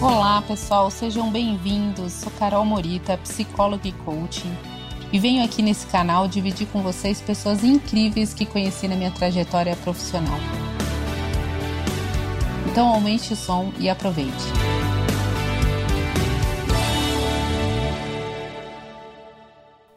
Olá, pessoal, sejam bem-vindos. Sou Carol Morita, psicóloga e coaching, e venho aqui nesse canal dividir com vocês pessoas incríveis que conheci na minha trajetória profissional. Então, aumente o som e aproveite.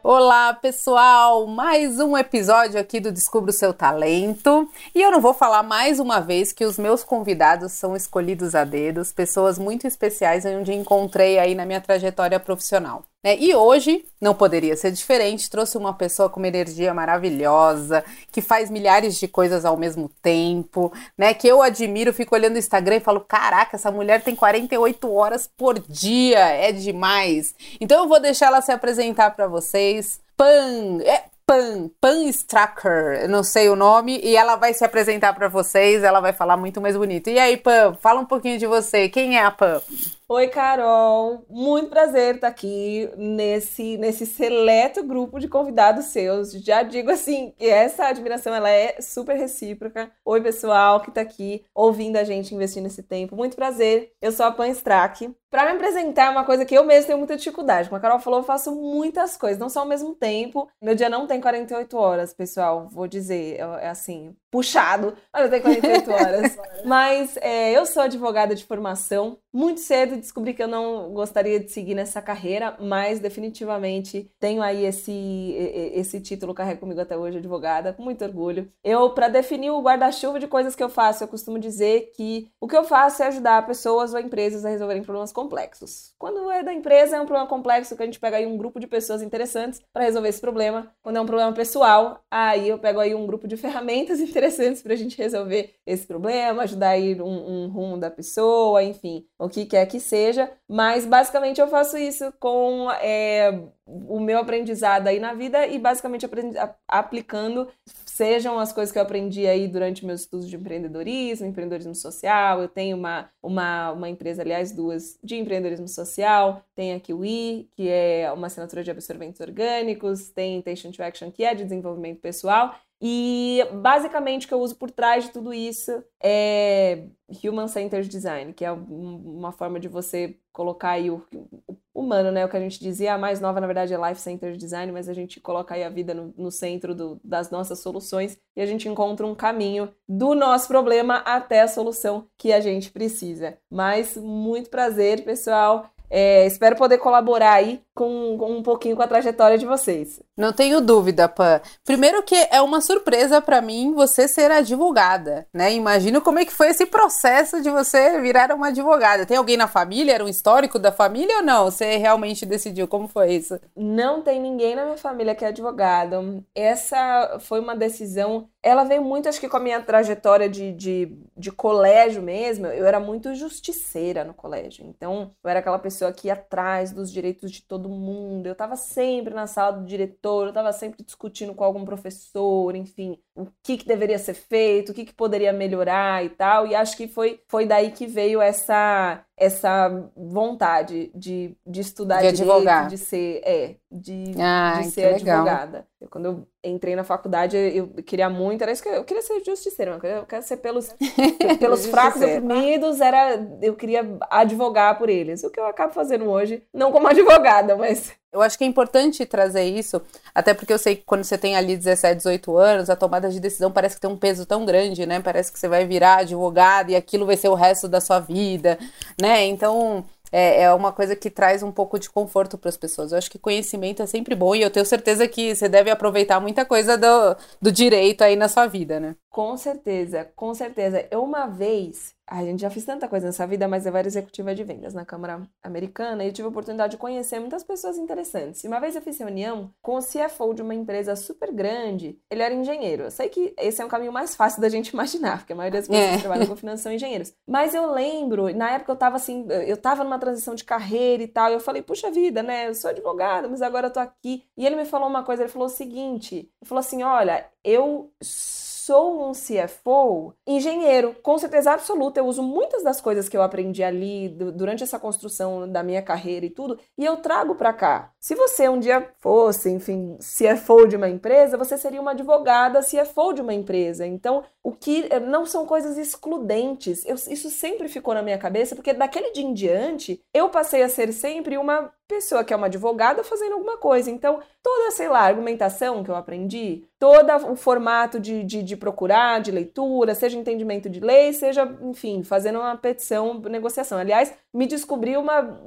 Olá, pessoal! Mais um episódio aqui do Descubra o Seu Talento. E eu não vou falar mais uma vez que os meus convidados são escolhidos a dedos, pessoas muito especiais onde encontrei aí na minha trajetória profissional. Né? E hoje não poderia ser diferente. Trouxe uma pessoa com uma energia maravilhosa, que faz milhares de coisas ao mesmo tempo, né? Que eu admiro, fico olhando o Instagram e falo: caraca, essa mulher tem 48 horas por dia, é demais. Então eu vou deixar ela se apresentar para vocês. Pan, é, Pan, Pan Stracker, não sei o nome, e ela vai se apresentar para vocês, ela vai falar muito mais bonito. E aí, Pan, fala um pouquinho de você. Quem é a Pan? Oi, Carol. Muito prazer estar aqui nesse, nesse seleto grupo de convidados seus. Já digo assim que essa admiração ela é super recíproca. Oi, pessoal que está aqui ouvindo a gente investindo esse tempo. Muito prazer. Eu sou a Pan Strack. Para me apresentar, é uma coisa que eu mesmo tenho muita dificuldade. Como a Carol falou, eu faço muitas coisas, não só ao mesmo tempo. Meu dia não tem 48 horas, pessoal. Vou dizer, é, é assim, puxado, mas eu tenho 48 horas. mas é, eu sou advogada de formação. Muito cedo descobri que eu não gostaria de seguir nessa carreira, mas definitivamente tenho aí esse, esse título, carrego comigo até hoje, advogada, com muito orgulho. Eu, para definir o guarda-chuva de coisas que eu faço, eu costumo dizer que o que eu faço é ajudar pessoas ou empresas a resolverem problemas complexos. Quando é da empresa, é um problema complexo que a gente pega aí um grupo de pessoas interessantes para resolver esse problema. Quando é um problema pessoal, aí eu pego aí um grupo de ferramentas interessantes para a gente resolver esse problema, ajudar a ir um, um rumo da pessoa, enfim o que quer que seja, mas basicamente eu faço isso com é, o meu aprendizado aí na vida e basicamente aprendi, aplicando, sejam as coisas que eu aprendi aí durante meus estudos de empreendedorismo, empreendedorismo social, eu tenho uma, uma, uma empresa, aliás, duas, de empreendedorismo social, tem a Kiwi, que é uma assinatura de absorventes orgânicos, tem Intention to Action, que é de desenvolvimento pessoal, e basicamente o que eu uso por trás de tudo isso é Human Centered Design, que é uma forma de você colocar aí o, o humano, né? O que a gente dizia, a mais nova, na verdade, é Life Centered Design, mas a gente coloca aí a vida no, no centro do, das nossas soluções e a gente encontra um caminho do nosso problema até a solução que a gente precisa. Mas muito prazer, pessoal. É, espero poder colaborar aí com, com, um pouquinho com a trajetória de vocês. Não tenho dúvida, Pan. Primeiro que é uma surpresa para mim você ser advogada, né? Imagino como é que foi esse processo de você virar uma advogada. Tem alguém na família? Era um histórico da família ou não? Você realmente decidiu? Como foi isso? Não tem ninguém na minha família que é advogado. Essa foi uma decisão ela veio muito, acho que com a minha trajetória de, de, de colégio mesmo, eu era muito justiceira no colégio. Então, eu era aquela pessoa que ia atrás dos direitos de todo mundo. Eu estava sempre na sala do diretor, eu estava sempre discutindo com algum professor, enfim, o que, que deveria ser feito, o que, que poderia melhorar e tal. E acho que foi, foi daí que veio essa essa vontade de, de estudar de direito, advogar. de ser, é, de, ah, de ser advogada. Eu, quando eu entrei na faculdade, eu queria muito, era isso que eu, eu queria ser justiceira, eu quero ser pelos, pelos fracos oprimidos, era, eu queria advogar por eles. O que eu acabo fazendo hoje, não como advogada, mas eu acho que é importante trazer isso, até porque eu sei que quando você tem ali 17, 18 anos, a tomada de decisão parece que tem um peso tão grande, né? Parece que você vai virar advogado e aquilo vai ser o resto da sua vida, né? Então, é, é uma coisa que traz um pouco de conforto para as pessoas. Eu acho que conhecimento é sempre bom e eu tenho certeza que você deve aproveitar muita coisa do, do direito aí na sua vida, né? Com certeza, com certeza. Eu uma vez a gente já fez tanta coisa nessa vida, mas eu era executiva de vendas na Câmara Americana e eu tive a oportunidade de conhecer muitas pessoas interessantes. E uma vez eu fiz reunião com o CFO de uma empresa super grande. Ele era engenheiro. Eu sei que esse é um caminho mais fácil da gente imaginar, porque a maioria das pessoas é. que trabalham com finanças são engenheiros. Mas eu lembro, na época eu tava assim, eu tava numa transição de carreira e tal, e eu falei, puxa vida, né? Eu sou advogada, mas agora eu tô aqui. E ele me falou uma coisa, ele falou o seguinte: ele falou assim: olha, eu sou um CFO engenheiro, com certeza absoluta. Eu uso muitas das coisas que eu aprendi ali durante essa construção da minha carreira e tudo, e eu trago para cá. Se você um dia fosse, enfim, CFO de uma empresa, você seria uma advogada CFO de uma empresa. Então, o que eh, não são coisas excludentes. Eu, isso sempre ficou na minha cabeça, porque daquele dia em diante, eu passei a ser sempre uma pessoa que é uma advogada fazendo alguma coisa. Então, toda, sei lá, argumentação que eu aprendi, todo o formato de, de, de, procurar, de leitura, seja entendimento de lei, seja, enfim, fazendo uma petição, negociação. Aliás, me descobri uma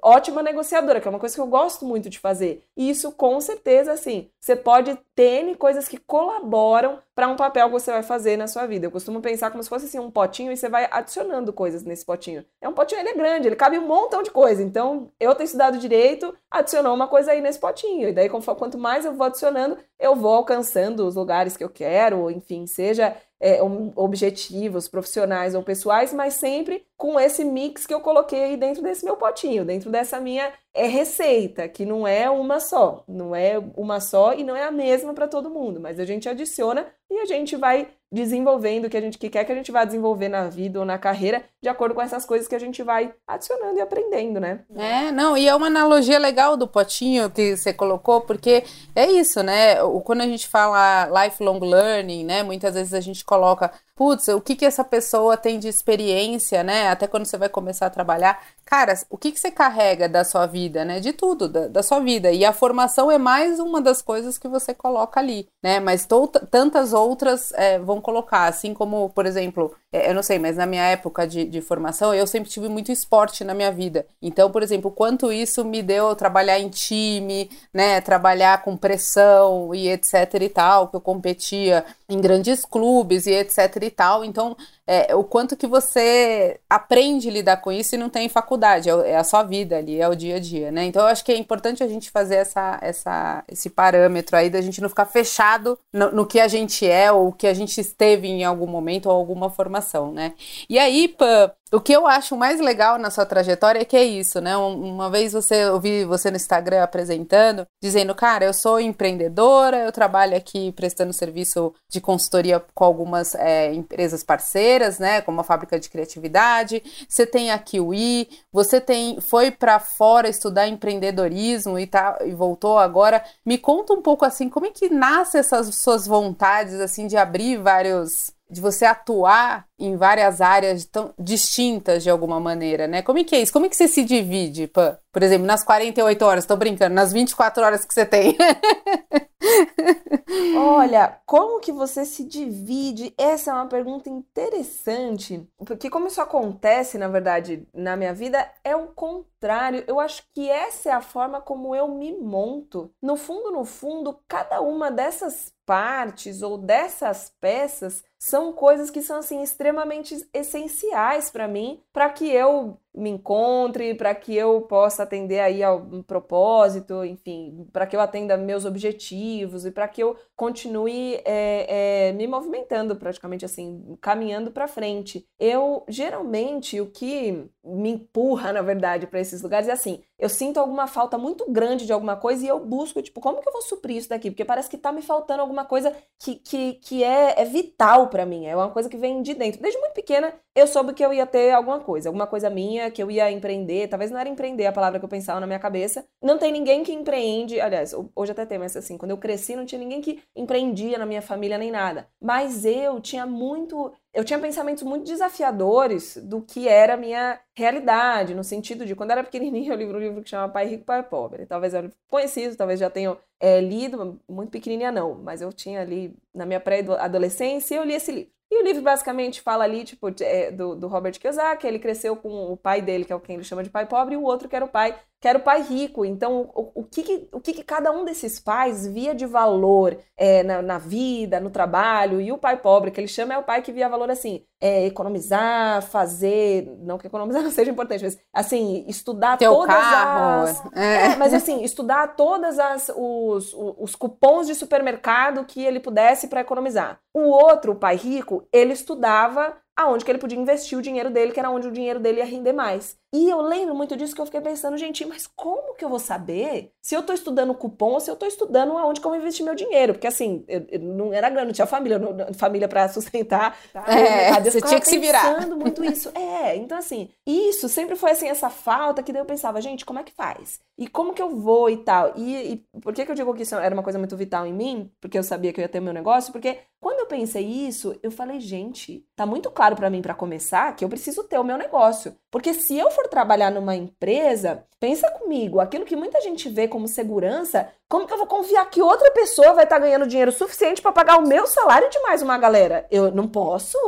ótima negociadora, que é uma coisa que eu gosto muito de fazer. E isso, com certeza, assim, você pode ter coisas que colaboram para um papel que você vai fazer na sua vida. Eu costumo pensar como se fosse assim, um potinho e você vai adicionando coisas nesse potinho. É um potinho, ele é grande, ele cabe um montão de coisa. Então, eu tenho estudado direito, adicionou uma coisa aí nesse potinho. E daí, quanto mais eu vou adicionando, eu vou alcançando os lugares que eu quero, enfim, seja é, objetivos profissionais ou pessoais, mas sempre com esse mix que eu coloquei aí dentro desse meu potinho, dentro dessa minha é, receita, que não é uma só, não é uma só e não é a mesma para todo mundo, mas a gente adiciona e a gente vai desenvolvendo o que a gente que quer que a gente vá desenvolver na vida ou na carreira, de acordo com essas coisas que a gente vai adicionando e aprendendo, né? É, não, e é uma analogia legal do potinho que você colocou, porque é isso, né? Quando a gente fala lifelong learning, né? Muitas vezes a gente coloca putz, o que que essa pessoa tem de experiência, né? Até quando você vai começar a trabalhar. Cara, o que que você carrega da sua vida, né? De tudo, da, da sua vida. E a formação é mais uma das coisas que você coloca ali, né? Mas tantas outras é, vão colocar, assim como, por exemplo, é, eu não sei, mas na minha época de, de formação, eu sempre tive muito esporte na minha vida. Então, por exemplo, quanto isso me deu trabalhar em time, né? Trabalhar com pressão e etc e tal, que eu competia em grandes clubes e etc e tal. Então, é, o quanto que você aprende a lidar com isso e não tem faculdade, é, é, a sua vida ali, é o dia a dia, né? Então, eu acho que é importante a gente fazer essa, essa, esse parâmetro aí da gente não ficar fechado no, no que a gente é ou o que a gente esteve em algum momento ou alguma formação, né? E aí, Pã, o que eu acho mais legal na sua trajetória é que é isso, né? Uma vez você ouvi você no Instagram apresentando, dizendo, cara, eu sou empreendedora, eu trabalho aqui prestando serviço de consultoria com algumas é, empresas parceiras, né? Como a fábrica de criatividade. Você tem a Kiwi, você tem foi para fora estudar empreendedorismo e tá e voltou agora. Me conta um pouco assim, como é que nasce essas suas vontades assim de abrir vários de você atuar em várias áreas tão distintas de alguma maneira, né? Como é que é isso? Como é que você se divide, Pan? Por exemplo, nas 48 horas, tô brincando, nas 24 horas que você tem. Olha, como que você se divide? Essa é uma pergunta interessante, porque como isso acontece, na verdade, na minha vida, é o contrário. Eu acho que essa é a forma como eu me monto. No fundo, no fundo, cada uma dessas partes ou dessas peças são coisas que são assim extremamente essenciais para mim, para que eu me encontre, para que eu possa atender aí ao um propósito, enfim, para que eu atenda meus objetivos e para que eu continue é, é, me movimentando praticamente assim, caminhando para frente. Eu geralmente o que me empurra, na verdade, para esses lugares é assim, eu sinto alguma falta muito grande de alguma coisa e eu busco, tipo, como que eu vou suprir isso daqui? Porque parece que tá me faltando alguma coisa que, que, que é, é vital para mim, é uma coisa que vem de dentro. Desde muito pequena, eu soube que eu ia ter alguma coisa, alguma coisa minha, que eu ia empreender. Talvez não era empreender a palavra que eu pensava na minha cabeça. Não tem ninguém que empreende. Aliás, hoje até tem, mas assim, quando eu cresci, não tinha ninguém que empreendia na minha família nem nada. Mas eu tinha muito eu tinha pensamentos muito desafiadores do que era a minha realidade, no sentido de quando era pequenininha eu li um livro que chama Pai Rico, Pai Pobre. Talvez eu conhecido, talvez já tenham é, lido, muito pequenininha não, mas eu tinha ali na minha pré-adolescência eu li esse livro. E o livro basicamente fala ali, tipo, é, do, do Robert Kiyosaki, ele cresceu com o pai dele, que é o quem ele chama de pai pobre, e o outro que era o pai que era o pai rico. Então, o, o, que, que, o que, que cada um desses pais via de valor é, na, na, vida, no trabalho, e o pai pobre, que ele chama, é o pai que via valor assim, é, economizar, fazer, não que economizar não seja importante, mas assim, estudar Teu todas carro. as. É. é. mas assim, estudar todas as os, os cupons de supermercado que ele pudesse para economizar. O outro, o pai rico, ele estudava aonde que ele podia investir o dinheiro dele, que era onde o dinheiro dele ia render mais. E eu lembro muito disso que eu fiquei pensando, gente, mas como que eu vou saber se eu tô estudando cupom ou se eu tô estudando aonde que eu vou investir meu dinheiro? Porque assim, eu, eu não era grande, não tinha família, não, família para sustentar. Tá? É, você tinha que se virar. pensando muito isso. É, então assim, isso sempre foi assim, essa falta que daí eu pensava, gente, como é que faz? E como que eu vou e tal? E, e por que, que eu digo que isso era uma coisa muito vital em mim? Porque eu sabia que eu ia ter meu negócio, porque quando eu pensei isso, eu falei, gente, tá muito claro para mim para começar que eu preciso ter o meu negócio. Porque se eu for trabalhar numa empresa, pensa comigo, aquilo que muita gente vê como segurança, como que eu vou confiar que outra pessoa vai estar tá ganhando dinheiro suficiente para pagar o meu salário de mais uma galera? Eu não posso.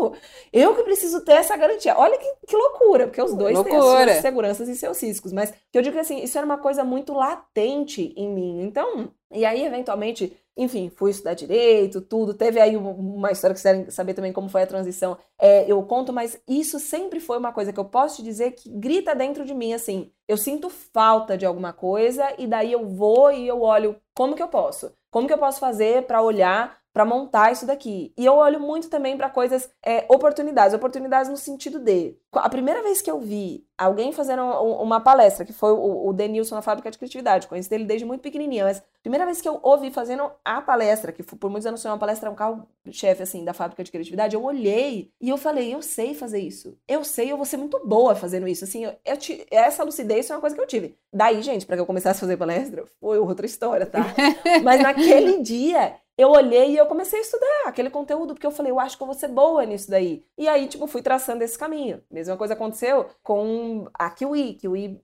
Eu que preciso ter essa garantia. Olha que, que loucura, porque os dois loucura. têm as suas seguranças e seus riscos. Mas que eu digo que assim, isso era uma coisa muito latente em mim. Então, e aí, eventualmente, enfim, fui estudar direito, tudo. Teve aí uma história que querem saber também como foi a transição. É, eu conto, mas isso sempre foi uma coisa que eu posso te dizer que grita dentro de mim, assim. Eu sinto falta de alguma coisa e daí eu vou e eu olho como que eu posso. Como que eu posso fazer para olhar para montar isso daqui. E eu olho muito também para coisas, é, oportunidades, oportunidades no sentido de. A primeira vez que eu vi alguém fazendo uma palestra, que foi o, o Denilson na Fábrica de Criatividade, conheci ele desde muito pequenininha, mas a primeira vez que eu ouvi fazendo a palestra, que por muitos anos foi uma palestra, um carro-chefe, assim, da Fábrica de Criatividade, eu olhei e eu falei, eu sei fazer isso. Eu sei, eu vou ser muito boa fazendo isso. Assim, eu, eu essa lucidez foi uma coisa que eu tive. Daí, gente, para que eu começasse a fazer palestra, foi outra história, tá? mas naquele dia, eu olhei e eu comecei a estudar aquele conteúdo, porque eu falei, eu acho que eu vou ser boa nisso daí. E aí, tipo, fui traçando esse caminho. Mesma coisa aconteceu com a Kiwi, Kiwi,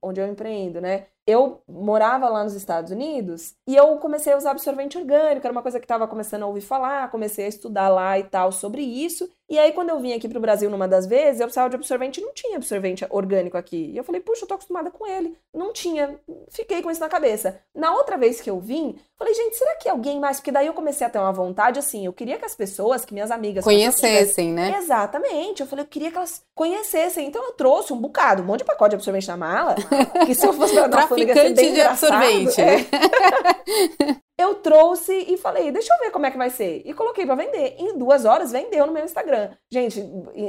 onde eu empreendo, né? eu morava lá nos Estados Unidos e eu comecei a usar absorvente orgânico, era uma coisa que estava começando a ouvir falar, comecei a estudar lá e tal sobre isso. E aí, quando eu vim aqui para o Brasil numa das vezes, eu precisava de absorvente não tinha absorvente orgânico aqui. E eu falei, puxa, eu tô acostumada com ele. Não tinha. Fiquei com isso na cabeça. Na outra vez que eu vim, falei, gente, será que alguém mais? Porque daí eu comecei a ter uma vontade, assim, eu queria que as pessoas, que minhas amigas... Conhecessem, né? Exatamente. Eu falei, eu queria que elas conhecessem. Então eu trouxe um bocado, um monte de pacote de absorvente na mala, que se eu fosse pra dar Traficante de absorvente. É. eu trouxe e falei, deixa eu ver como é que vai ser. E coloquei para vender. Em duas horas vendeu no meu Instagram. Gente,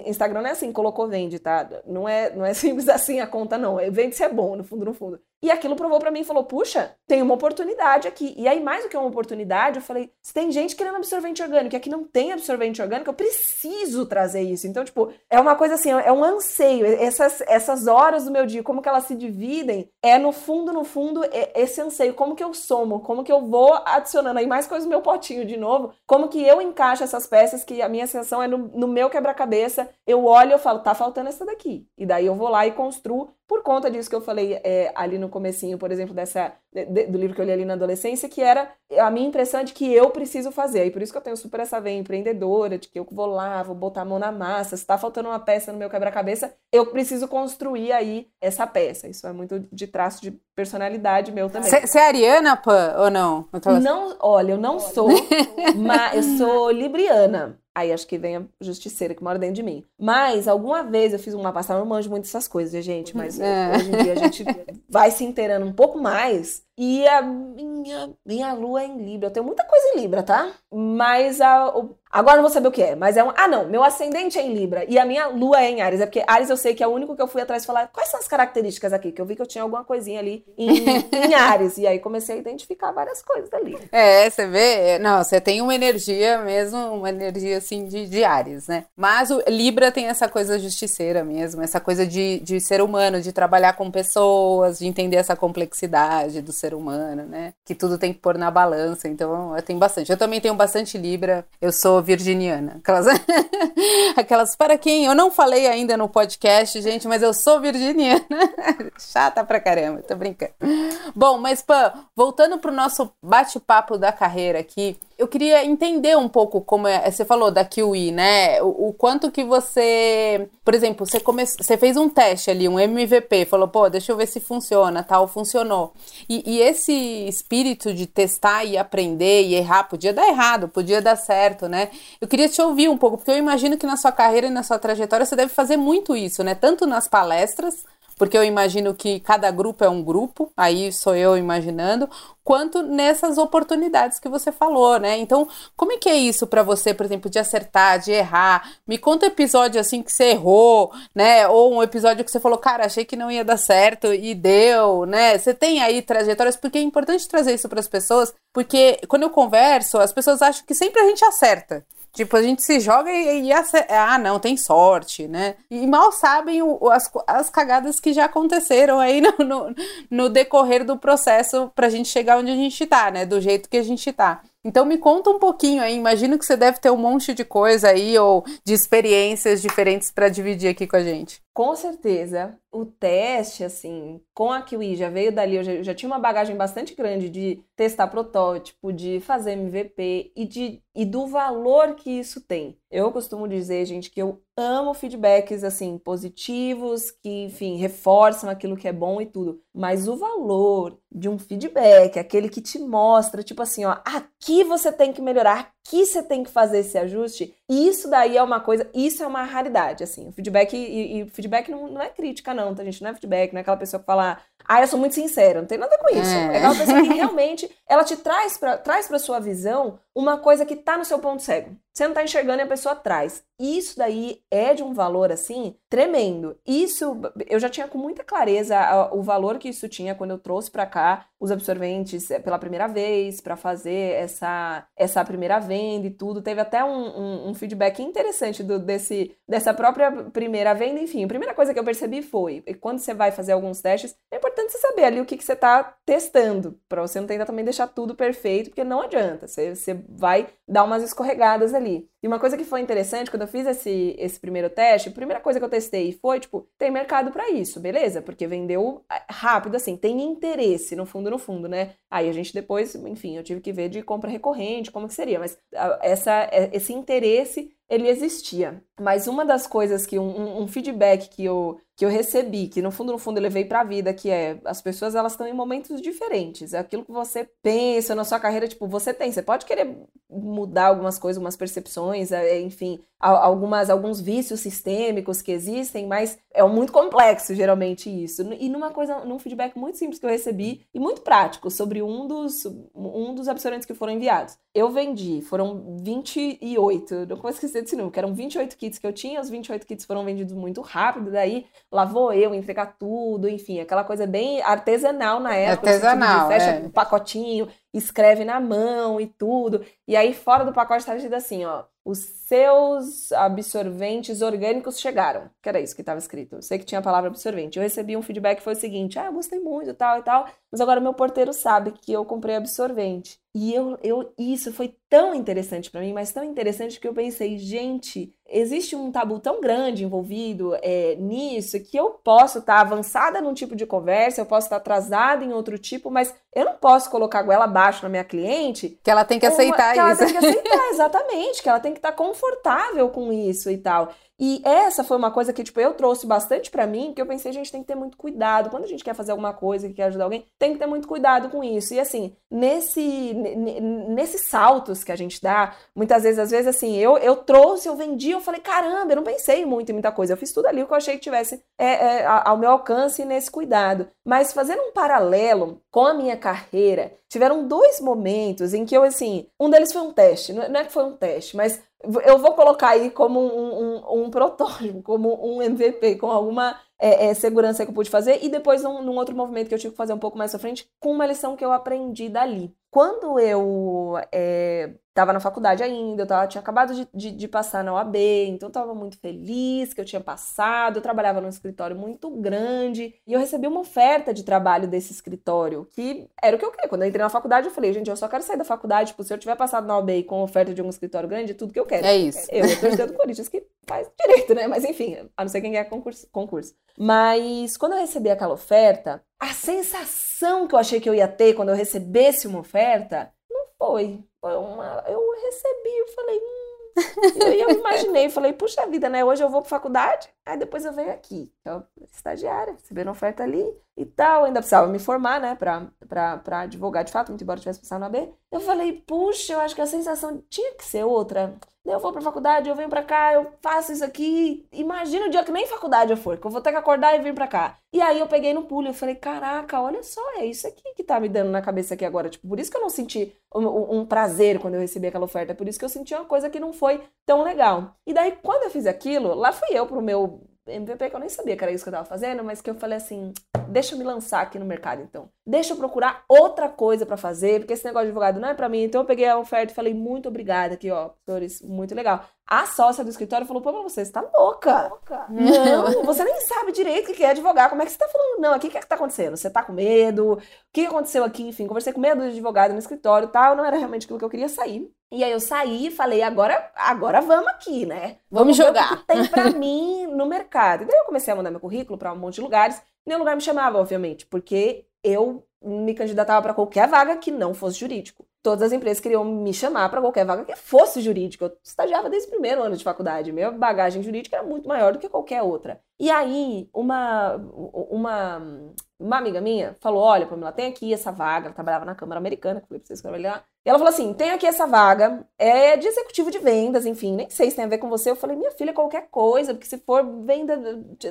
Instagram não é assim, colocou vende, tá? Não é, não é simples assim a conta, não. É, vende se é bom, no fundo, no fundo. E aquilo provou para mim e falou: puxa, tem uma oportunidade aqui. E aí, mais do que uma oportunidade, eu falei: se tem gente querendo absorvente orgânico e aqui não tem absorvente orgânico, eu preciso trazer isso. Então, tipo, é uma coisa assim, é um anseio. Essas, essas horas do meu dia, como que elas se dividem, é no fundo, no fundo, é esse anseio. Como que eu somo, como que eu vou adicionando aí mais coisas no meu potinho de novo, como que eu encaixo essas peças que a minha sensação é no, no meu quebra-cabeça. Eu olho e eu falo: tá faltando essa daqui. E daí eu vou lá e construo por conta disso que eu falei é, ali no comecinho, por exemplo, dessa, de, do livro que eu li ali na adolescência, que era a minha impressão é de que eu preciso fazer. E por isso que eu tenho super essa veia empreendedora, de que eu vou lá, vou botar a mão na massa, se tá faltando uma peça no meu quebra-cabeça, eu preciso construir aí essa peça. Isso é muito de traço de personalidade meu também. Você é ariana, Pan, ou não? Não, olha, eu não sou, mas eu sou libriana. Aí acho que vem a justiceira que mora dentro de mim. Mas alguma vez eu fiz uma passada, eu não manjo muito essas coisas, gente, mas é. hoje em dia a gente vai se inteirando um pouco mais e a minha, minha lua é em Libra. Eu tenho muita coisa em Libra, tá? Mas a, o, agora não vou saber o que é. Mas é um. Ah, não. Meu ascendente é em Libra. E a minha lua é em Ares. É porque Ares eu sei que é o único que eu fui atrás falar quais são as características aqui. Que eu vi que eu tinha alguma coisinha ali em, em Ares. E aí comecei a identificar várias coisas ali. É, você vê. Não, você tem uma energia mesmo, uma energia assim de, de Ares, né? Mas o Libra tem essa coisa justiceira mesmo. Essa coisa de, de ser humano, de trabalhar com pessoas, de entender essa complexidade do ser humano, né? Que tudo tem que pôr na balança. Então, eu tenho bastante. Eu também tenho bastante Libra. Eu sou virginiana. Aquelas, aquelas para quem eu não falei ainda no podcast, gente, mas eu sou virginiana. Chata pra caramba, tô brincando. Bom, mas Pan, voltando pro nosso bate-papo da carreira aqui, eu queria entender um pouco como é, você falou da QI, né? O, o quanto que você, por exemplo, você come, você fez um teste ali, um MVP, falou, pô, deixa eu ver se funciona, tal, funcionou. E, e esse espírito de testar e aprender e errar, podia dar errado, podia dar certo, né? Eu queria te ouvir um pouco, porque eu imagino que na sua carreira e na sua trajetória você deve fazer muito isso, né? Tanto nas palestras porque eu imagino que cada grupo é um grupo, aí sou eu imaginando, quanto nessas oportunidades que você falou, né? Então, como é que é isso para você, por exemplo, de acertar, de errar? Me conta um episódio assim que você errou, né? Ou um episódio que você falou, cara, achei que não ia dar certo e deu, né? Você tem aí trajetórias, porque é importante trazer isso para as pessoas, porque quando eu converso, as pessoas acham que sempre a gente acerta. Tipo, a gente se joga e, e ah, não, tem sorte, né? E mal sabem o, as, as cagadas que já aconteceram aí no, no, no decorrer do processo pra gente chegar onde a gente tá, né? Do jeito que a gente tá. Então me conta um pouquinho aí, imagino que você deve ter um monte de coisa aí ou de experiências diferentes para dividir aqui com a gente. Com certeza. O teste, assim, com a Kiwi já veio dali, eu já, já, tinha uma bagagem bastante grande de testar protótipo, de fazer MVP e, de, e do valor que isso tem. Eu costumo dizer, gente, que eu amo feedbacks, assim, positivos, que, enfim, reforçam aquilo que é bom e tudo. Mas o valor de um feedback, aquele que te mostra, tipo assim, ó, aqui você tem que melhorar, aqui você tem que fazer esse ajuste, isso daí é uma coisa, isso é uma raridade, assim. O feedback, e, e feedback não, não, é crítica, não, tá, gente? Não é feedback, não é aquela pessoa que fala, ah, eu sou muito sincera, não tem nada com isso. É, é aquela pessoa que realmente, ela te traz pra, traz pra sua visão uma coisa que tá no seu ponto cego. Você não tá enxergando e a pessoa traz. Isso daí é de um valor, assim, tremendo. Isso, eu já tinha com muita clareza o valor que isso tinha quando eu trouxe para cá os absorventes eh, pela primeira vez, para fazer essa, essa primeira venda e tudo. Teve até um, um, um feedback interessante do, desse, dessa própria primeira venda. Enfim, a primeira coisa que eu percebi foi, quando você vai fazer alguns testes, é importante você saber ali o que, que você está testando, para você não tentar também deixar tudo perfeito, porque não adianta. Você, você vai dar umas escorregadas ali. E uma coisa que foi interessante, quando eu fiz esse, esse primeiro teste, a primeira coisa que eu testei foi, tipo, tem mercado para isso, beleza? Porque vendeu ah, rápido, assim, tem interesse, no fundo, no fundo, né? Aí a gente depois, enfim, eu tive que ver de compra recorrente, como que seria, mas ah, essa, é, esse interesse ele existia. Mas uma das coisas que um, um, feedback que eu, que eu recebi, que no fundo no fundo eu levei para a vida, que é as pessoas elas estão em momentos diferentes. É aquilo que você pensa na sua carreira, tipo, você tem, você pode querer mudar algumas coisas, algumas percepções, é, enfim, algumas alguns vícios sistêmicos que existem, mas é muito complexo geralmente isso. E numa coisa, num feedback muito simples que eu recebi e muito prático sobre um dos um dos absorventes que foram enviados. Eu vendi, foram 28, não posso esquecer desse número, que eram 28 kits que eu tinha, os 28 kits foram vendidos muito rápido, daí lá vou eu entregar tudo, enfim, aquela coisa bem artesanal na época. Artesanal, assim, tipo fecha é. um pacotinho, escreve na mão e tudo. E aí fora do pacote estava escrito assim, ó, os seus absorventes orgânicos chegaram. Que era isso que estava escrito. Eu sei que tinha a palavra absorvente. Eu recebi um feedback que foi o seguinte: ah, gostei muito, tal e tal, mas agora meu porteiro sabe que eu comprei absorvente. E eu, eu isso foi tão interessante para mim, mas tão interessante que eu pensei, gente, existe um tabu tão grande envolvido é, nisso que eu posso estar tá avançada num tipo de conversa, eu posso estar tá atrasada em outro tipo, mas eu não posso colocar a goela abaixo na minha cliente. Que ela tem que aceitar uma, que isso. Ela tem que aceitar, exatamente, que ela tem que estar tá confortável com isso e tal. E essa foi uma coisa que, tipo, eu trouxe bastante para mim, que eu pensei, a gente tem que ter muito cuidado. Quando a gente quer fazer alguma coisa, que quer ajudar alguém, tem que ter muito cuidado com isso. E assim, nesse, nesses saltos que a gente dá, muitas vezes, às vezes, assim, eu, eu trouxe, eu vendi, eu falei, caramba, eu não pensei muito em muita coisa. Eu fiz tudo ali o que eu achei que tivesse é, é, ao meu alcance nesse cuidado. Mas fazendo um paralelo com a minha carreira, tiveram dois momentos em que eu, assim, um deles foi um teste, não é que foi um teste, mas eu vou colocar aí como um, um, um protótipo, como um MVP, com alguma é, é, segurança que eu pude fazer, e depois num, num, outro movimento que eu tive que fazer um pouco mais à frente, com uma lição que eu aprendi dali. Quando eu estava é, na faculdade ainda, eu tava, tinha acabado de, de, de, passar na OAB, então eu estava muito feliz que eu tinha passado, eu trabalhava num escritório muito grande, e eu recebi uma oferta de trabalho desse escritório, que era o que eu queria. Quando eu entrei na faculdade, eu falei, gente, eu só quero sair da faculdade, tipo, se eu tiver passado na OAB com oferta de um escritório grande, é tudo que eu quero. É isso. Eu, eu torcedor do Corinthians, que faz direito, né? Mas enfim, a não ser quem quer concurso. concurso. Mas quando eu recebi aquela oferta, a sensação que eu achei que eu ia ter quando eu recebesse uma oferta, não foi. Foi uma. Eu recebi, eu falei, hum. E eu imaginei, falei, puxa vida, né? Hoje eu vou pra faculdade, aí depois eu venho aqui. Eu, estagiária, recebendo oferta ali e tal. Ainda precisava me formar, né? Pra, pra, pra advogar de fato, muito embora eu tivesse passado na B. Eu falei, puxa, eu acho que a sensação tinha que ser outra. Eu vou pra faculdade, eu venho pra cá, eu faço isso aqui. Imagina o dia que nem faculdade eu for, que eu vou ter que acordar e vir pra cá. E aí eu peguei no pulo e falei, caraca, olha só, é isso aqui que tá me dando na cabeça aqui agora. Tipo, por isso que eu não senti um, um prazer quando eu recebi aquela oferta. Por isso que eu senti uma coisa que não foi tão legal. E daí, quando eu fiz aquilo, lá fui eu pro meu MVP que eu nem sabia que era isso que eu tava fazendo, mas que eu falei assim, deixa eu me lançar aqui no mercado então. Deixa eu procurar outra coisa para fazer, porque esse negócio de advogado não é para mim. Então eu peguei a oferta e falei muito obrigada aqui, ó, senhores, muito legal. A sócia do escritório falou: pô, você, você tá louca. Não, você nem sabe direito o que é advogar. Como é que você tá falando? Não, aqui o que é que tá acontecendo? Você tá com medo? O que aconteceu aqui? Enfim, conversei com medo de advogado no escritório e tal. Não era realmente aquilo que eu queria sair. E aí eu saí e falei: agora, agora vamos aqui, né? Vamos, vamos jogar. o que tem pra mim no mercado. E daí eu comecei a mandar meu currículo para um monte de lugares. Nenhum lugar me chamava, obviamente, porque eu me candidatava para qualquer vaga que não fosse jurídico todas as empresas queriam me chamar para qualquer vaga que fosse jurídica. Eu estagiava desde o primeiro ano de faculdade. Minha bagagem jurídica era muito maior do que qualquer outra. E aí, uma, uma, uma amiga minha falou: Olha, Pamela, tem aqui essa vaga. Ela trabalhava na Câmara Americana, que eu falei pra vocês trabalhar. E ela falou assim: tem aqui essa vaga, é de executivo de vendas, enfim, nem sei se tem a ver com você. Eu falei, minha filha, qualquer coisa, porque se for venda,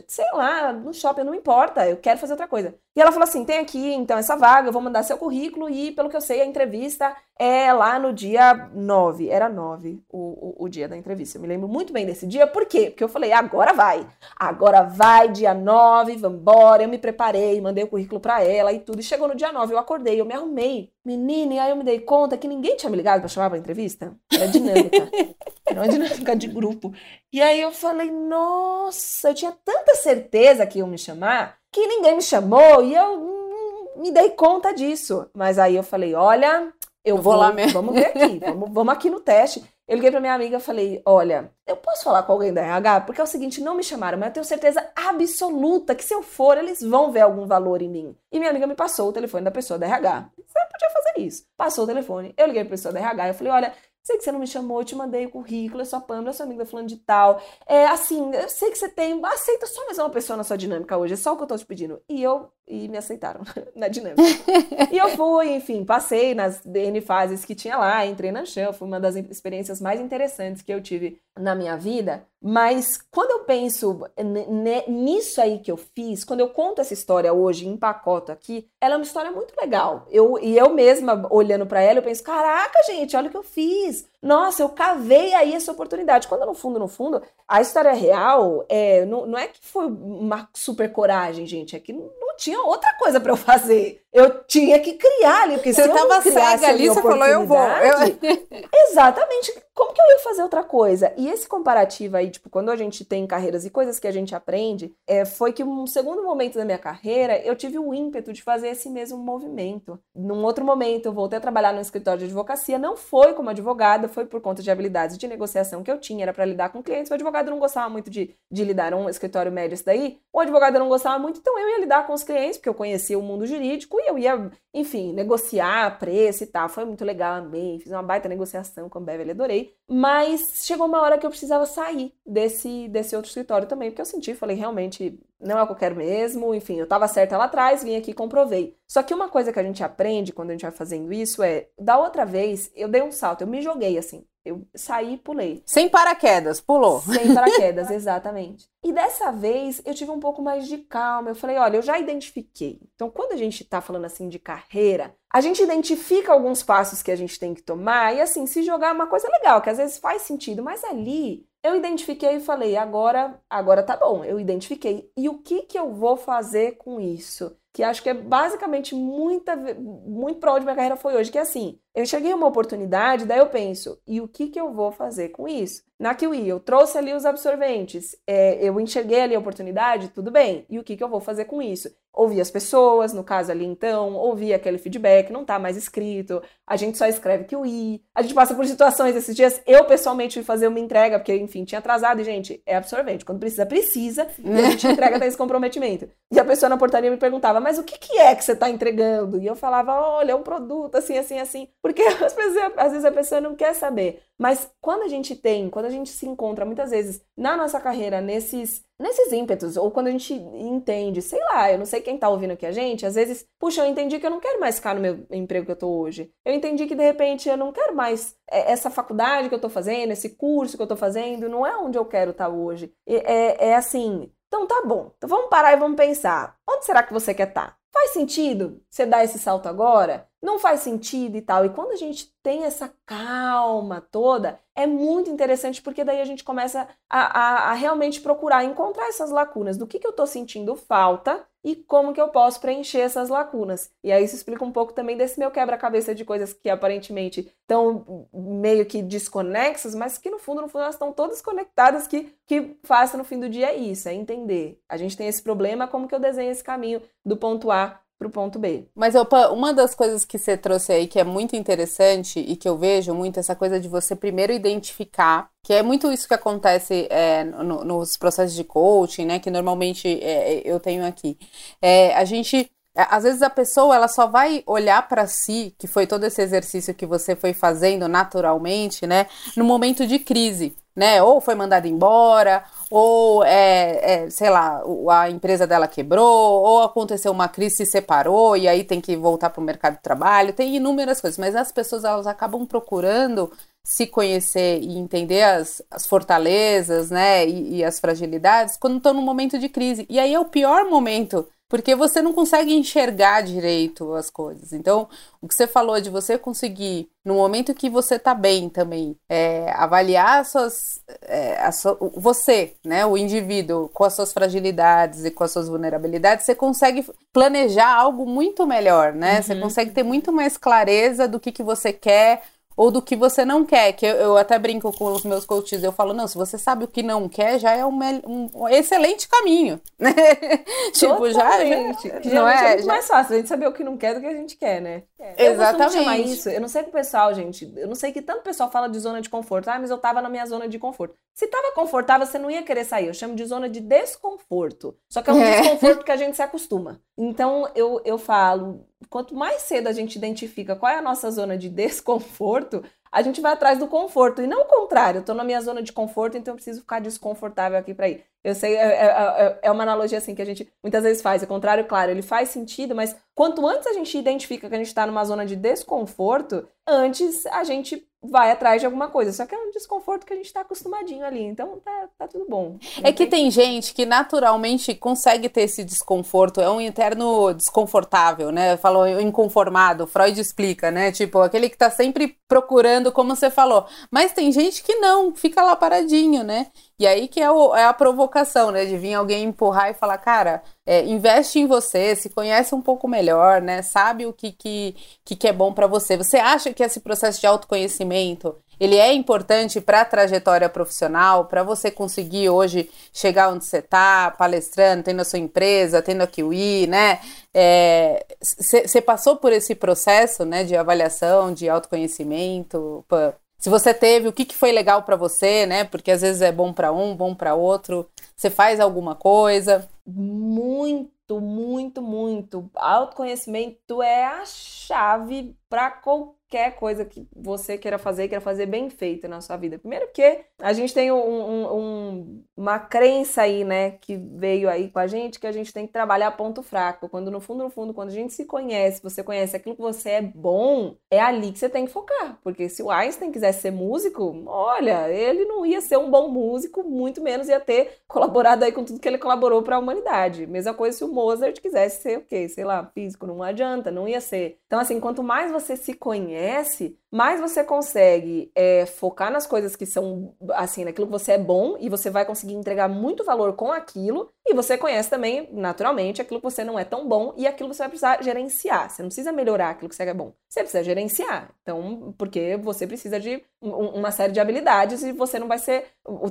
sei lá, no shopping, não importa, eu quero fazer outra coisa. E ela falou assim: tem aqui então essa vaga, eu vou mandar seu currículo e, pelo que eu sei, a entrevista é lá no dia 9. Era 9 o, o, o dia da entrevista. Eu me lembro muito bem desse dia, por quê? Porque eu falei, agora vai, agora vai, dia 9, vambora. Eu me preparei, mandei o currículo para ela e tudo. E chegou no dia 9, eu acordei, eu me arrumei, menina, e aí eu me dei conta que ninguém tinha me ligado para chamar pra entrevista. Era dinâmica. Era uma dinâmica de grupo. E aí eu falei, nossa, eu tinha tanta certeza que iam me chamar que ninguém me chamou e eu hum, me dei conta disso. Mas aí eu falei, olha, eu vou, vou, lá mesmo. Vamos ver aqui, vamos, vamos aqui no teste. Eu liguei pra minha amiga e falei: Olha, eu posso falar com alguém da RH? Porque é o seguinte, não me chamaram, mas eu tenho certeza absoluta que se eu for, eles vão ver algum valor em mim. E minha amiga me passou o telefone da pessoa da RH. Você podia fazer isso. Passou o telefone. Eu liguei pra pessoa da RH e falei: Olha, Sei que você não me chamou, eu te mandei o currículo, eu sou a Pamela, eu sou amiga falando de tal. É assim, eu sei que você tem. Aceita só mais uma pessoa na sua dinâmica hoje, é só o que eu tô te pedindo. E eu. E me aceitaram na dinâmica. e eu fui, enfim, passei nas N fases que tinha lá, entrei na chão, foi uma das experiências mais interessantes que eu tive na minha vida. Mas quando eu penso nisso aí que eu fiz, quando eu conto essa história hoje, em pacote aqui, ela é uma história muito legal. Eu, e eu mesma, olhando para ela, eu penso: caraca, gente, olha o que eu fiz. Nossa, eu cavei aí essa oportunidade. Quando no fundo, no fundo, a história real é, não, não é que foi uma super coragem, gente, é que não tinha outra coisa para eu fazer. Eu tinha que criar ali, porque você se eu tava cega ali, você falou, eu vou. Eu... Exatamente. Como que eu ia fazer outra coisa? E esse comparativo aí, tipo, quando a gente tem carreiras e coisas que a gente aprende, é, foi que um segundo momento da minha carreira, eu tive o ímpeto de fazer esse mesmo movimento. Num outro momento, eu voltei a trabalhar no escritório de advocacia, não foi como advogada, foi por conta de habilidades de negociação que eu tinha, era para lidar com clientes. O advogado não gostava muito de, de lidar, um escritório médio isso daí. O advogado não gostava muito, então eu ia lidar com os clientes, porque eu conhecia o mundo jurídico e eu ia, enfim, negociar preço e tal. Foi muito legal, amei, fiz uma baita negociação com a Beverly, adorei. Mas chegou uma hora que eu precisava sair desse, desse outro escritório também, porque eu senti, falei, realmente, não é o que eu quero mesmo, enfim, eu tava certa lá atrás, vim aqui e comprovei. Só que uma coisa que a gente aprende quando a gente vai fazendo isso é, da outra vez, eu dei um salto, eu me joguei assim. Eu saí e pulei. Sem paraquedas, pulou. Sem paraquedas, exatamente. E dessa vez eu tive um pouco mais de calma. Eu falei, olha, eu já identifiquei. Então, quando a gente tá falando assim de carreira, a gente identifica alguns passos que a gente tem que tomar e assim, se jogar é uma coisa legal, que às vezes faz sentido, mas ali eu identifiquei e falei, agora, agora tá bom, eu identifiquei. E o que que eu vou fazer com isso? Que acho que é basicamente muita, muito para onde minha carreira foi hoje, que é assim, eu cheguei a uma oportunidade, daí eu penso, e o que que eu vou fazer com isso? Na Kiwi, eu trouxe ali os absorventes, é, eu enxerguei ali a oportunidade, tudo bem. E o que, que eu vou fazer com isso? Ouvir as pessoas, no caso ali então, ouvir aquele feedback, não tá mais escrito, a gente só escreve Kiwi, a gente passa por situações esses dias, eu pessoalmente fui fazer uma entrega, porque enfim, tinha atrasado, e gente, é absorvente, quando precisa, precisa, e a gente entrega até esse comprometimento. E a pessoa na portaria me perguntava, mas o que, que é que você está entregando? E eu falava, olha, é um produto assim, assim, assim. Porque às vezes, às vezes a pessoa não quer saber. Mas quando a gente tem, quando a gente se encontra muitas vezes na nossa carreira nesses nesses ímpetos, ou quando a gente entende, sei lá, eu não sei quem tá ouvindo aqui a gente, às vezes, puxa, eu entendi que eu não quero mais ficar no meu emprego que eu tô hoje. Eu entendi que de repente eu não quero mais é, essa faculdade que eu tô fazendo, esse curso que eu tô fazendo, não é onde eu quero estar tá hoje. É, é assim, então tá bom. Então vamos parar e vamos pensar. Onde será que você quer estar? Tá? Faz sentido você dar esse salto agora? Não faz sentido e tal. E quando a gente tem essa calma toda, é muito interessante porque daí a gente começa a, a, a realmente procurar encontrar essas lacunas do que, que eu estou sentindo falta e como que eu posso preencher essas lacunas. E aí isso explica um pouco também desse meu quebra-cabeça de coisas que aparentemente estão meio que desconexas, mas que no fundo, no fundo, elas estão todas conectadas, que, que faça no fim do dia é isso, é entender. A gente tem esse problema, como que eu desenho esse caminho do ponto A para o ponto B. Mas, opa, uma das coisas que você trouxe aí que é muito interessante e que eu vejo muito, essa coisa de você primeiro identificar, que é muito isso que acontece é, no, nos processos de coaching, né, que normalmente é, eu tenho aqui. É, a gente às vezes a pessoa ela só vai olhar para si, que foi todo esse exercício que você foi fazendo naturalmente, né, no momento de crise né? Ou foi mandada embora, ou é, é, sei lá, a empresa dela quebrou, ou aconteceu uma crise se separou e aí tem que voltar para o mercado de trabalho. Tem inúmeras coisas, mas as pessoas elas acabam procurando se conhecer e entender as, as fortalezas, né, e, e as fragilidades quando estão num momento de crise. E aí é o pior momento porque você não consegue enxergar direito as coisas. Então, o que você falou de você conseguir, no momento que você tá bem também, é, avaliar as suas, é, sua, você, né, o indivíduo, com as suas fragilidades e com as suas vulnerabilidades, você consegue planejar algo muito melhor, né? Uhum. Você consegue ter muito mais clareza do que, que você quer, ou do que você não quer, que eu, eu, até brinco com os meus coaches, eu falo, não, se você sabe o que não quer, já é um, um excelente caminho, né? tipo, já, já não é, é muito já... mais fácil a gente saber o que não quer do que a gente quer, né? É. Exatamente. Eu chamar isso, eu não sei que o pessoal, gente, eu não sei que tanto pessoal fala de zona de conforto, ah, mas eu tava na minha zona de conforto. Se tava confortável, você não ia querer sair, eu chamo de zona de desconforto, só que é um é. desconforto que a gente se acostuma. Então, eu, eu falo, quanto mais cedo a gente identifica qual é a nossa zona de desconforto, a gente vai atrás do conforto. E não o contrário, tô na minha zona de conforto, então eu preciso ficar desconfortável aqui para ir. Eu sei, é, é, é, é, uma analogia assim que a gente muitas vezes faz. O contrário, claro, ele faz sentido, mas quanto antes a gente identifica que a gente está numa zona de desconforto, antes a gente vai atrás de alguma coisa. Só que é um desconforto que a gente está acostumadinho ali. Então tá, tá tudo bom. é que tem gente que naturalmente consegue ter esse desconforto. É um interno desconfortável, né? Falou inconformado. Freud explica, né? Tipo, aquele que tá sempre procurando, como você falou. Mas tem gente que não, fica lá paradinho, né? E aí que é, o, é, a provocação, né? De vir alguém empurrar e falar, cara, é, investe em você, se conhece um pouco melhor, né? Sabe o que, que, que é bom para você. Você acha que esse processo de autoconhecimento ele é importante para a trajetória profissional, para você conseguir hoje chegar onde você está, palestrando, tendo a sua empresa, tendo a Kiwi, né? Você é, passou por esse processo né, de avaliação, de autoconhecimento? Se você teve, o que, que foi legal para você, né? Porque às vezes é bom para um, bom para outro. Você faz alguma coisa? Muito, muito, muito. Autoconhecimento é a chave para qualquer qualquer coisa que você queira fazer, queira fazer bem feita na sua vida. Primeiro porque a gente tem um, um, uma crença aí, né, que veio aí com a gente, que a gente tem que trabalhar ponto fraco. Quando no fundo, no fundo, quando a gente se conhece, você conhece aquilo que você é bom, é ali que você tem que focar. Porque se o Einstein quisesse ser músico, olha, ele não ia ser um bom músico, muito menos ia ter colaborado aí com tudo que ele colaborou para a humanidade. Mesma coisa se o Mozart quisesse ser o quê? Sei lá, físico, não adianta, não ia ser. Então, assim, quanto mais você se conhece, conhece, mais você consegue é, focar nas coisas que são, assim, naquilo que você é bom e você vai conseguir entregar muito valor com aquilo. E você conhece também, naturalmente, aquilo que você não é tão bom e aquilo que você vai precisar gerenciar. Você não precisa melhorar aquilo que você é bom. Você precisa gerenciar. Então, porque você precisa de uma série de habilidades e você não vai ser,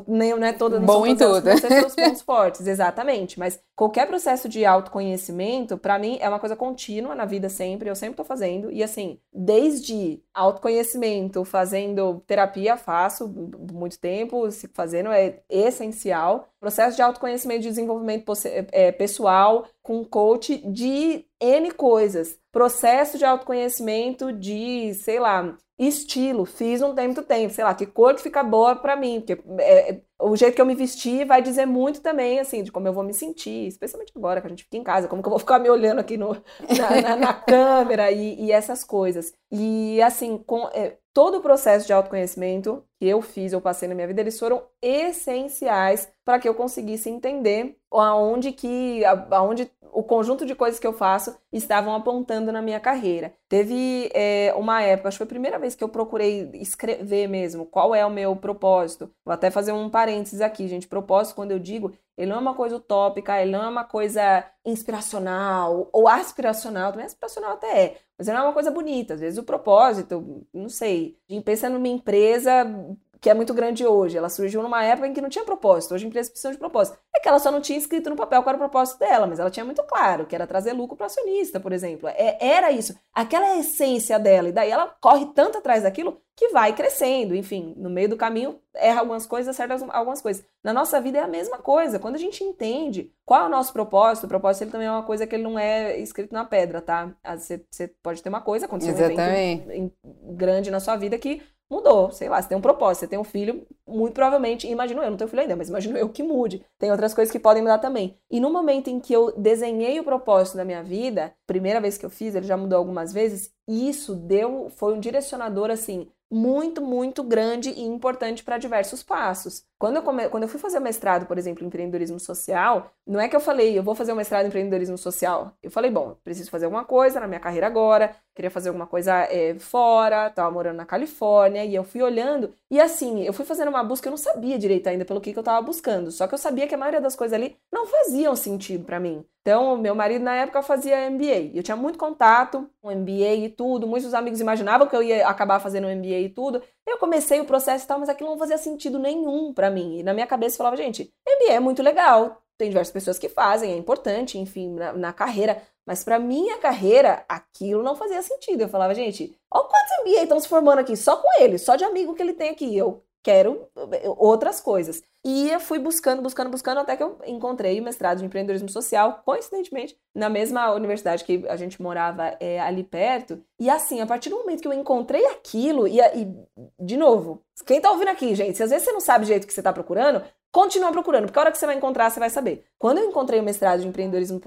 nem não é toda bom em tudo. Você seus pontos fortes, exatamente. Mas qualquer processo de autoconhecimento, para mim, é uma coisa contínua na vida sempre. Eu sempre tô fazendo. E assim, desde autoconhecimento, fazendo terapia, faço muito tempo, se fazendo é essencial. Processo de autoconhecimento de desenvolvimento é, pessoal com coach de N coisas. Processo de autoconhecimento de, sei lá, estilo. Fiz um tempo tempo, sei lá, que cor que fica boa para mim, porque é, é, o jeito que eu me vestir vai dizer muito também, assim, de como eu vou me sentir, especialmente agora que a gente fica em casa, como que eu vou ficar me olhando aqui no, na, na, na câmera e, e, essas coisas. E, assim, com, é, todo o processo de autoconhecimento que eu fiz, eu passei na minha vida, eles foram essenciais para que eu conseguisse entender aonde que aonde o conjunto de coisas que eu faço estavam apontando na minha carreira. Teve é, uma época, acho que foi a primeira vez que eu procurei escrever mesmo qual é o meu propósito. Vou até fazer um parênteses aqui, gente. Propósito, quando eu digo, ele não é uma coisa utópica, ele não é uma coisa inspiracional ou aspiracional, também aspiracional até é, mas ele não é uma coisa bonita. Às vezes o propósito, não sei, de pensa numa empresa que é muito grande hoje. Ela surgiu numa época em que não tinha propósito. Hoje empresas precisam de propósito. É que ela só não tinha escrito no papel qual era o propósito dela, mas ela tinha muito claro, que era trazer lucro para acionista, por exemplo. É, era isso. Aquela é a essência dela. E daí ela corre tanto atrás daquilo que vai crescendo. Enfim, no meio do caminho erra algumas coisas, acerta algumas coisas. Na nossa vida é a mesma coisa. Quando a gente entende qual é o nosso propósito, o propósito ele também é uma coisa que ele não é escrito na pedra, tá? Você, você pode ter uma coisa, Exatamente. um evento grande na sua vida que mudou. Sei lá, você tem um propósito, você tem um filho, muito provavelmente, imagino eu, não tenho filho ainda, mas imagino eu que mude. Tem outras coisas que podem mudar também. E no momento em que eu desenhei o propósito da minha vida, primeira vez que eu fiz, ele já mudou algumas vezes, isso deu, foi um direcionador assim, muito, muito grande e importante para diversos passos. Quando eu, come... Quando eu fui fazer o mestrado, por exemplo, em empreendedorismo social, não é que eu falei, eu vou fazer o mestrado em empreendedorismo social. Eu falei, bom, preciso fazer alguma coisa na minha carreira agora, queria fazer alguma coisa é, fora, estava morando na Califórnia, e eu fui olhando, e assim, eu fui fazendo uma busca, eu não sabia direito ainda pelo que, que eu estava buscando, só que eu sabia que a maioria das coisas ali não faziam sentido para mim. Então, meu marido na época fazia MBA. Eu tinha muito contato com MBA e tudo. Muitos amigos imaginavam que eu ia acabar fazendo MBA e tudo. Eu comecei o processo e tal, mas aquilo não fazia sentido nenhum para mim. E na minha cabeça eu falava, gente, MBA é muito legal. Tem diversas pessoas que fazem, é importante, enfim, na, na carreira. Mas para minha carreira, aquilo não fazia sentido. Eu falava, gente, olha quantos MBA estão se formando aqui, só com ele, só de amigo que ele tem aqui. Eu quero outras coisas. E eu fui buscando, buscando, buscando, até que eu encontrei o mestrado de empreendedorismo social, coincidentemente, na mesma universidade que a gente morava é, ali perto. E assim, a partir do momento que eu encontrei aquilo, e, e de novo, quem tá ouvindo aqui, gente, se às vezes você não sabe o jeito que você tá procurando, Continua procurando, porque a hora que você vai encontrar, você vai saber. Quando eu encontrei o mestrado de empreendedorismo,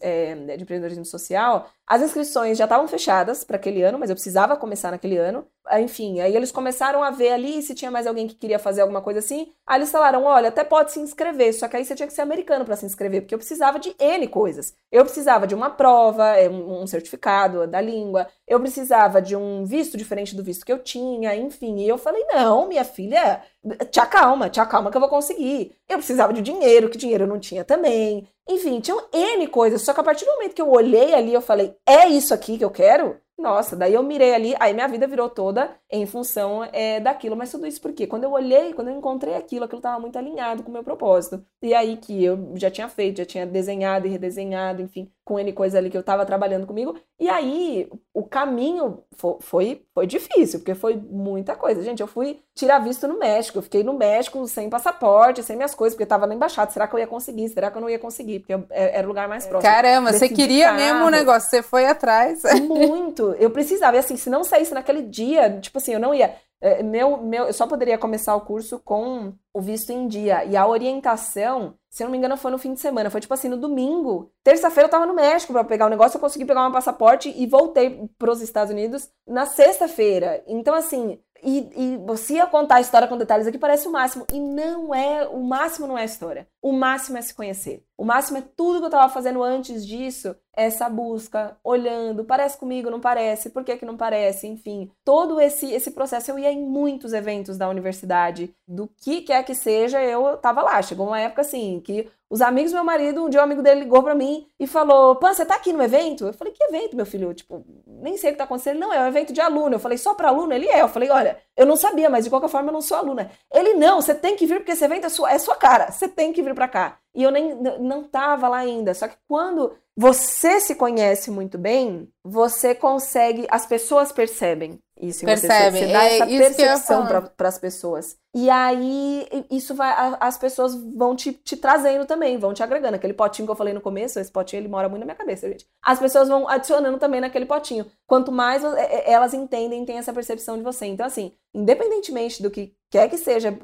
é, de empreendedorismo social, as inscrições já estavam fechadas para aquele ano, mas eu precisava começar naquele ano. Enfim, aí eles começaram a ver ali se tinha mais alguém que queria fazer alguma coisa assim. Aí eles falaram: olha, até pode se inscrever, só que aí você tinha que ser americano para se inscrever, porque eu precisava de N coisas. Eu precisava de uma prova, é, um certificado da língua, eu precisava de um visto diferente do visto que eu tinha, enfim. E eu falei: não, minha filha, te acalma, te acalma que eu vou conseguir. Eu precisava de dinheiro, que dinheiro eu não tinha também. Enfim, tinham N coisas. Só que a partir do momento que eu olhei ali, eu falei: é isso aqui que eu quero? Nossa, daí eu mirei ali, aí minha vida virou toda em função é, daquilo. Mas tudo isso porque quando eu olhei, quando eu encontrei aquilo, aquilo estava muito alinhado com o meu propósito. E aí que eu já tinha feito, já tinha desenhado e redesenhado, enfim, com N coisa ali que eu estava trabalhando comigo. E aí o caminho foi, foi, difícil, porque foi muita coisa. Gente, eu fui tirar visto no México. Eu fiquei no México sem passaporte, sem minhas coisas, porque eu estava na embaixada. Será que eu ia conseguir? Será que eu não ia conseguir? Porque é, era o lugar mais próximo. Caramba, você queria mesmo o negócio, você foi atrás. Muito. Eu precisava. E assim, se não saísse naquele dia, tipo assim, eu não ia. É, meu, meu, eu só poderia começar o curso com o visto em dia. E a orientação, se eu não me engano, foi no fim de semana. Foi tipo assim, no domingo. Terça-feira eu tava no México para pegar o negócio, eu consegui pegar meu passaporte e voltei para os Estados Unidos na sexta-feira. Então, assim, e, e você ia contar a história com detalhes aqui, parece o máximo. E não é, o máximo não é a história. O máximo é se conhecer. O máximo é tudo que eu estava fazendo antes disso, essa busca, olhando, parece comigo, não parece, por que, que não parece, enfim. Todo esse, esse processo, eu ia em muitos eventos da universidade, do que quer que seja, eu tava lá. Chegou uma época assim, que os amigos do meu marido, um dia um amigo dele ligou para mim e falou: Pan, você tá aqui no evento? Eu falei: Que evento, meu filho? Tipo, nem sei o que tá acontecendo. Não, é um evento de aluno. Eu falei: Só para aluno? Ele é. Eu falei: Olha, eu não sabia, mas de qualquer forma eu não sou aluna. Ele: Não, você tem que vir porque esse evento é sua, é sua cara. Você tem que vir para cá. E eu nem não tava lá ainda. Só que quando você se conhece muito bem, você consegue, as pessoas percebem. Isso Percebe? Você, você dá é essa percepção para as pessoas. E aí, isso vai. As pessoas vão te, te trazendo também, vão te agregando. Aquele potinho que eu falei no começo, esse potinho ele mora muito na minha cabeça, gente. As pessoas vão adicionando também naquele potinho. Quanto mais é, é, elas entendem, têm essa percepção de você. Então, assim, independentemente do que quer que seja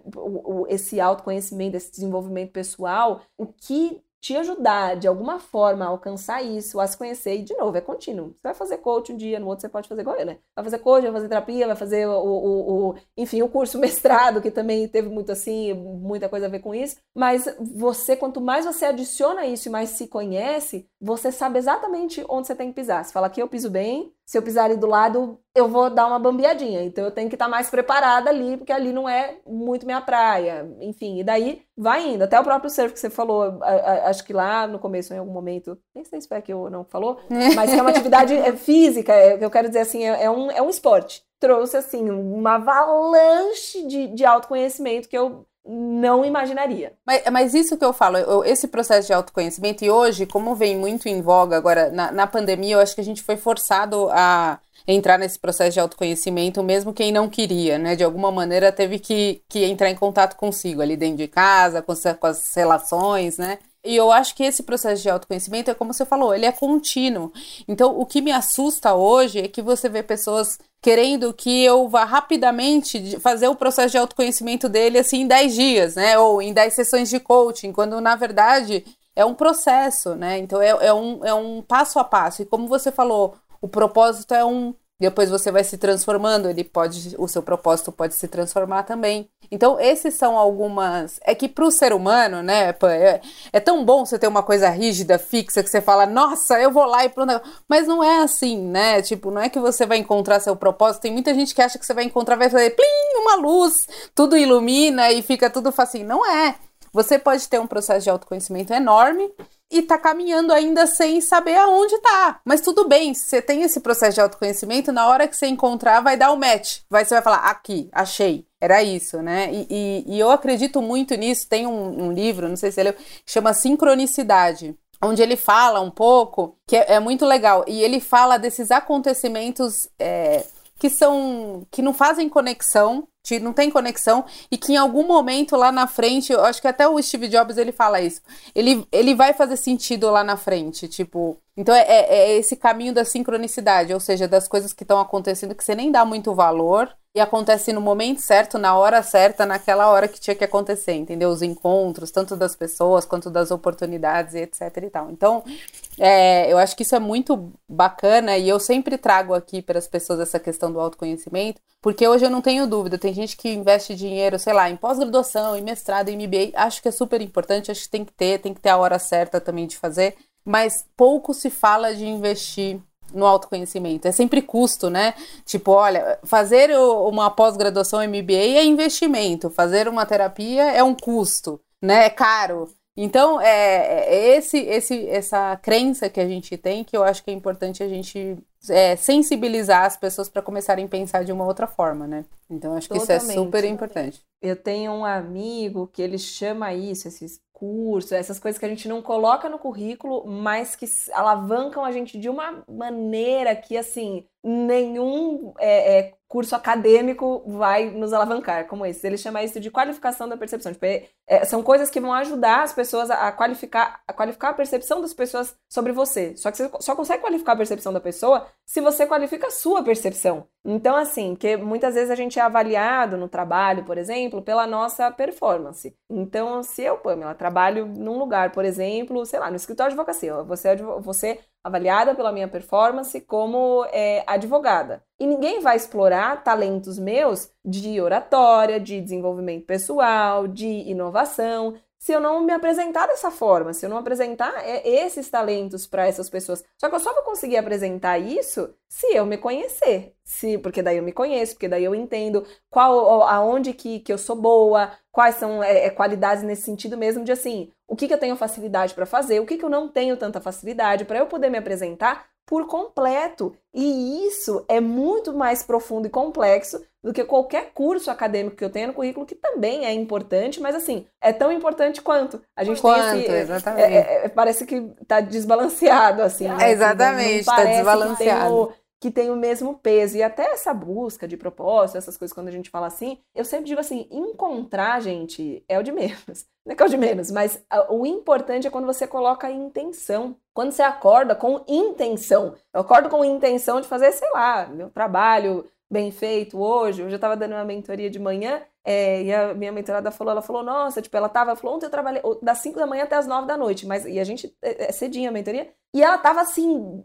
esse autoconhecimento, esse desenvolvimento pessoal, o que te ajudar de alguma forma a alcançar isso, a se conhecer, e de novo, é contínuo. Você vai fazer coach um dia, no outro você pode fazer igual eu, né? Vai fazer coach, vai fazer terapia, vai fazer o, o, o, enfim, o curso mestrado, que também teve muito assim, muita coisa a ver com isso. Mas você, quanto mais você adiciona isso e mais se conhece, você sabe exatamente onde você tem que pisar. Você fala aqui eu piso bem, se eu pisar ali do lado, eu vou dar uma bambeadinha. Então eu tenho que estar tá mais preparada ali, porque ali não é muito minha praia. Enfim, e daí vai indo. Até o próprio surf que você falou, acho que lá no começo, em algum momento, nem sei se foi aqui ou não falou, mas que é uma atividade é, física, é, eu quero dizer assim, é, é, um, é um esporte. Trouxe, assim, uma avalanche de, de autoconhecimento que eu não imaginaria. Mas, mas, isso que eu falo, eu, esse processo de autoconhecimento, e hoje, como vem muito em voga agora, na, na pandemia, eu acho que a gente foi forçado a entrar nesse processo de autoconhecimento, mesmo quem não queria, né? De alguma maneira teve que, que entrar em contato consigo ali dentro de casa, com, com as relações, né? E eu acho que esse processo de autoconhecimento é como você falou, ele é contínuo. Então, o que me assusta hoje é que você vê pessoas querendo que eu vá rapidamente fazer o processo de autoconhecimento dele assim em 10 dias, né? Ou em 10 sessões de coaching, quando na verdade é um processo, né? Então é, é, um, é um passo a passo. E como você falou, o propósito é um depois você vai se transformando, ele pode, o seu propósito pode se transformar também. Então, esses são algumas. É que para o ser humano, né, é, é, tão bom você ter uma coisa rígida, fixa, que você fala, nossa, eu vou lá e pronto. Mas não é assim, né? Tipo, não é que você vai encontrar seu propósito. Tem muita gente que acha que você vai encontrar, vai fazer plim, uma luz, tudo ilumina e fica tudo facinho. Não é. Você pode ter um processo de autoconhecimento enorme e tá caminhando ainda sem saber aonde tá. Mas tudo bem, se você tem esse processo de autoconhecimento, na hora que você encontrar, vai dar o um match. Vai, você vai falar, aqui, achei. Era isso, né? E, e, e eu acredito muito nisso. Tem um, um, livro, não sei se você leu, chama Sincronicidade. Onde ele fala um pouco, que é, é muito legal, e ele fala desses acontecimentos é, que são. que não fazem conexão, não tem conexão e que em algum momento lá na frente, eu acho que até o Steve Jobs ele fala isso, ele, ele vai fazer sentido lá na frente, tipo, então é, é, é esse caminho da sincronicidade, ou seja, das coisas que estão acontecendo que você nem dá muito valor e acontece no momento certo, na hora certa, naquela hora que tinha que acontecer, entendeu? Os encontros, tanto das pessoas quanto das oportunidades etc e tal. Então, é, eu acho que isso é muito bacana e eu sempre trago aqui para as pessoas essa questão do autoconhecimento, porque hoje eu não tenho dúvida, tem gente que investe dinheiro, sei lá, em pós-graduação, em mestrado, em MBA, acho que é super importante, acho que tem que ter, tem que ter a hora certa também de fazer, mas pouco se fala de investir no autoconhecimento. É sempre custo, né? Tipo, olha, fazer uma pós-graduação MBA é investimento, fazer uma terapia é um custo, né? É caro. Então, é, é esse, esse, essa crença que a gente tem que eu acho que é importante a gente é, sensibilizar as pessoas para começarem a pensar de uma outra forma, né? Então, acho que Totalmente. isso é super importante. Eu tenho um amigo que ele chama isso, esses cursos, essas coisas que a gente não coloca no currículo, mas que alavancam a gente de uma maneira que, assim, nenhum é, é, curso acadêmico vai nos alavancar, como esse. Ele chama isso de qualificação da percepção. Tipo, é, é, são coisas que vão ajudar as pessoas a, a, qualificar, a qualificar a percepção das pessoas sobre você. Só que você só consegue qualificar a percepção da pessoa se você qualifica a sua percepção. Então, assim, porque muitas vezes a gente é avaliado no trabalho, por exemplo, pela nossa performance. Então, se eu, Pamela, trabalho num lugar, por exemplo, sei lá, no escritório de advocacia, você, é você avaliada pela minha performance como é, advogada. E ninguém vai explorar talentos meus de oratória, de desenvolvimento pessoal, de inovação, se eu não me apresentar dessa forma, se eu não apresentar é, esses talentos para essas pessoas. Só que eu só vou conseguir apresentar isso se eu me conhecer. Se, porque daí eu me conheço, porque daí eu entendo qual aonde que, que eu sou boa, quais são é, é qualidades nesse sentido mesmo de assim, o que, que eu tenho facilidade para fazer, o que, que eu não tenho tanta facilidade para eu poder me apresentar por completo. E isso é muito mais profundo e complexo do que qualquer curso acadêmico que eu tenha no currículo, que também é importante, mas assim, é tão importante quanto. A gente quanto, tem esse. Exatamente. É, é, parece que tá desbalanceado, assim. É, exatamente, tá desbalanceado. Que tem o mesmo peso. E até essa busca de propósito, essas coisas, quando a gente fala assim, eu sempre digo assim: encontrar, gente, é o de menos. Não é que é o de menos, mas o importante é quando você coloca a intenção. Quando você acorda com intenção. Eu acordo com intenção de fazer, sei lá, meu trabalho bem feito hoje. Hoje eu estava dando uma mentoria de manhã é, e a minha mentorada falou, ela falou, nossa, tipo, ela tava, ela falou, ontem eu trabalhei das 5 da manhã até as 9 da noite, mas, e a gente, é, é cedinho a mentoria, e ela tava assim,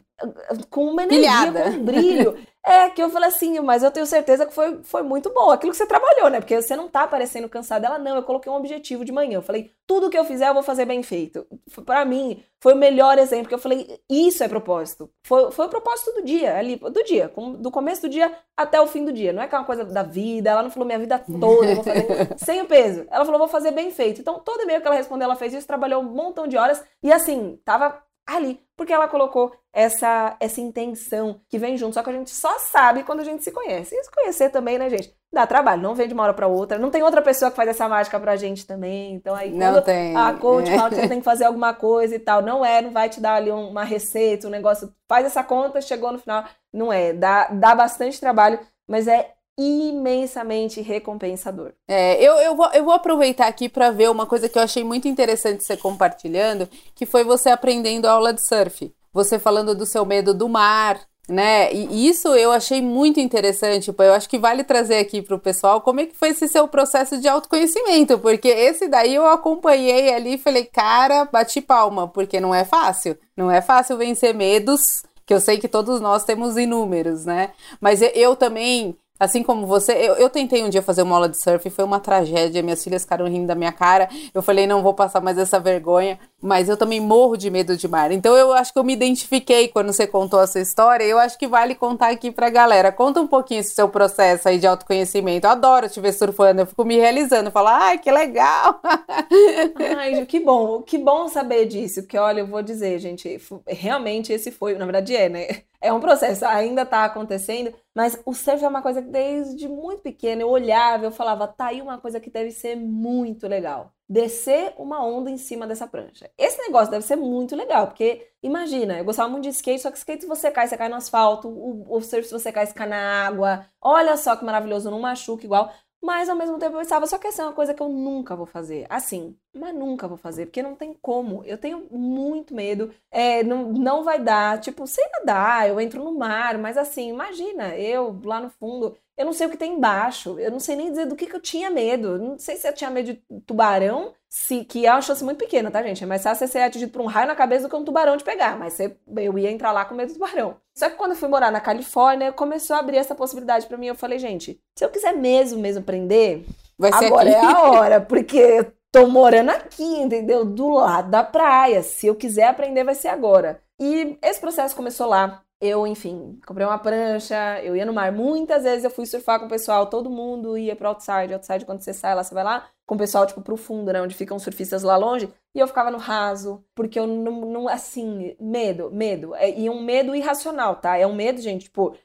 com uma energia, Pilhada. com um brilho. É, que eu falei assim, mas eu tenho certeza que foi, foi muito bom. Aquilo que você trabalhou, né? Porque você não tá parecendo cansada. Ela, não, eu coloquei um objetivo de manhã. Eu falei, tudo que eu fizer eu vou fazer bem feito. para mim, foi o melhor exemplo, que eu falei, isso é propósito. Foi, foi o propósito do dia, ali, do dia, do começo do dia até o fim do dia. Não é que é uma coisa da vida, ela não falou minha vida toda, vou fazer sem o peso. Ela falou, vou fazer bem feito. Então, todo e-mail que ela respondeu, ela fez isso, trabalhou um montão de horas, e assim, tava ali, porque ela colocou essa essa intenção que vem junto, só que a gente só sabe quando a gente se conhece. E se conhecer também, né, gente? Dá trabalho, não vem de uma hora para outra. Não tem outra pessoa que faz essa mágica pra gente também. Então aí não tem. a coach fala que você tem que fazer alguma coisa e tal, não é, não vai te dar ali uma receita, um negócio, faz essa conta, chegou no final, não é, dá dá bastante trabalho, mas é imensamente recompensador. É, eu, eu, vou, eu vou aproveitar aqui para ver uma coisa que eu achei muito interessante você compartilhando, que foi você aprendendo aula de surf. Você falando do seu medo do mar, né? E isso eu achei muito interessante. Eu acho que vale trazer aqui para o pessoal como é que foi esse seu processo de autoconhecimento, porque esse daí eu acompanhei ali e falei, cara, bati palma, porque não é fácil. Não é fácil vencer medos, que eu sei que todos nós temos inúmeros, né? Mas eu também Assim como você, eu, eu tentei um dia fazer uma aula de surf, foi uma tragédia, minhas filhas ficaram rindo da minha cara. Eu falei, não vou passar mais essa vergonha, mas eu também morro de medo de mar. Então eu acho que eu me identifiquei quando você contou essa história. Eu acho que vale contar aqui pra galera. Conta um pouquinho esse seu processo aí de autoconhecimento. Eu adoro te ver surfando, eu fico me realizando, falar, ai, que legal! Ai, que bom, que bom saber disso, porque olha, eu vou dizer, gente, realmente esse foi, na verdade é, né? é um processo, ainda está acontecendo, mas o surf é uma coisa que desde muito pequena eu olhava, eu falava, tá aí uma coisa que deve ser muito legal. Descer uma onda em cima dessa prancha. Esse negócio deve ser muito legal, porque imagina, eu gostava muito de skate, só que skate você cai, você cai no asfalto, o, o surf você cai, você cai na água. Olha só que maravilhoso, não machuca igual. Mas ao mesmo tempo eu pensava, só que essa é uma coisa que eu nunca vou fazer. Assim, mas nunca vou fazer, porque não tem como. Eu tenho muito medo, é, não, não vai dar. Tipo, sei nadar, eu entro no mar, mas assim, imagina, eu lá no fundo, eu não sei o que tem embaixo, eu não sei nem dizer do que, que eu tinha medo. Não sei se eu tinha medo de tubarão, se, que é uma chance muito pequena, tá, gente? É mais fácil você ser atingido por um raio na cabeça do que um tubarão de pegar, mas você, eu ia entrar lá com medo do tubarão. Só que quando eu fui morar na Califórnia, começou a abrir essa possibilidade para mim. Eu falei, gente, se eu quiser mesmo, mesmo aprender, Vai ser agora aqui. é a hora, porque tô morando aqui, entendeu? Do lado da praia. Se eu quiser aprender, vai ser agora. E esse processo começou lá eu, enfim, comprei uma prancha, eu ia no mar. Muitas vezes eu fui surfar com o pessoal, todo mundo ia pro outside. Outside, quando você sai lá, você vai lá com o pessoal, tipo, pro fundo, né? Onde ficam surfistas lá longe. E eu ficava no raso, porque eu não, não assim, medo, medo. É, e um medo irracional, tá? É um medo, gente, tipo,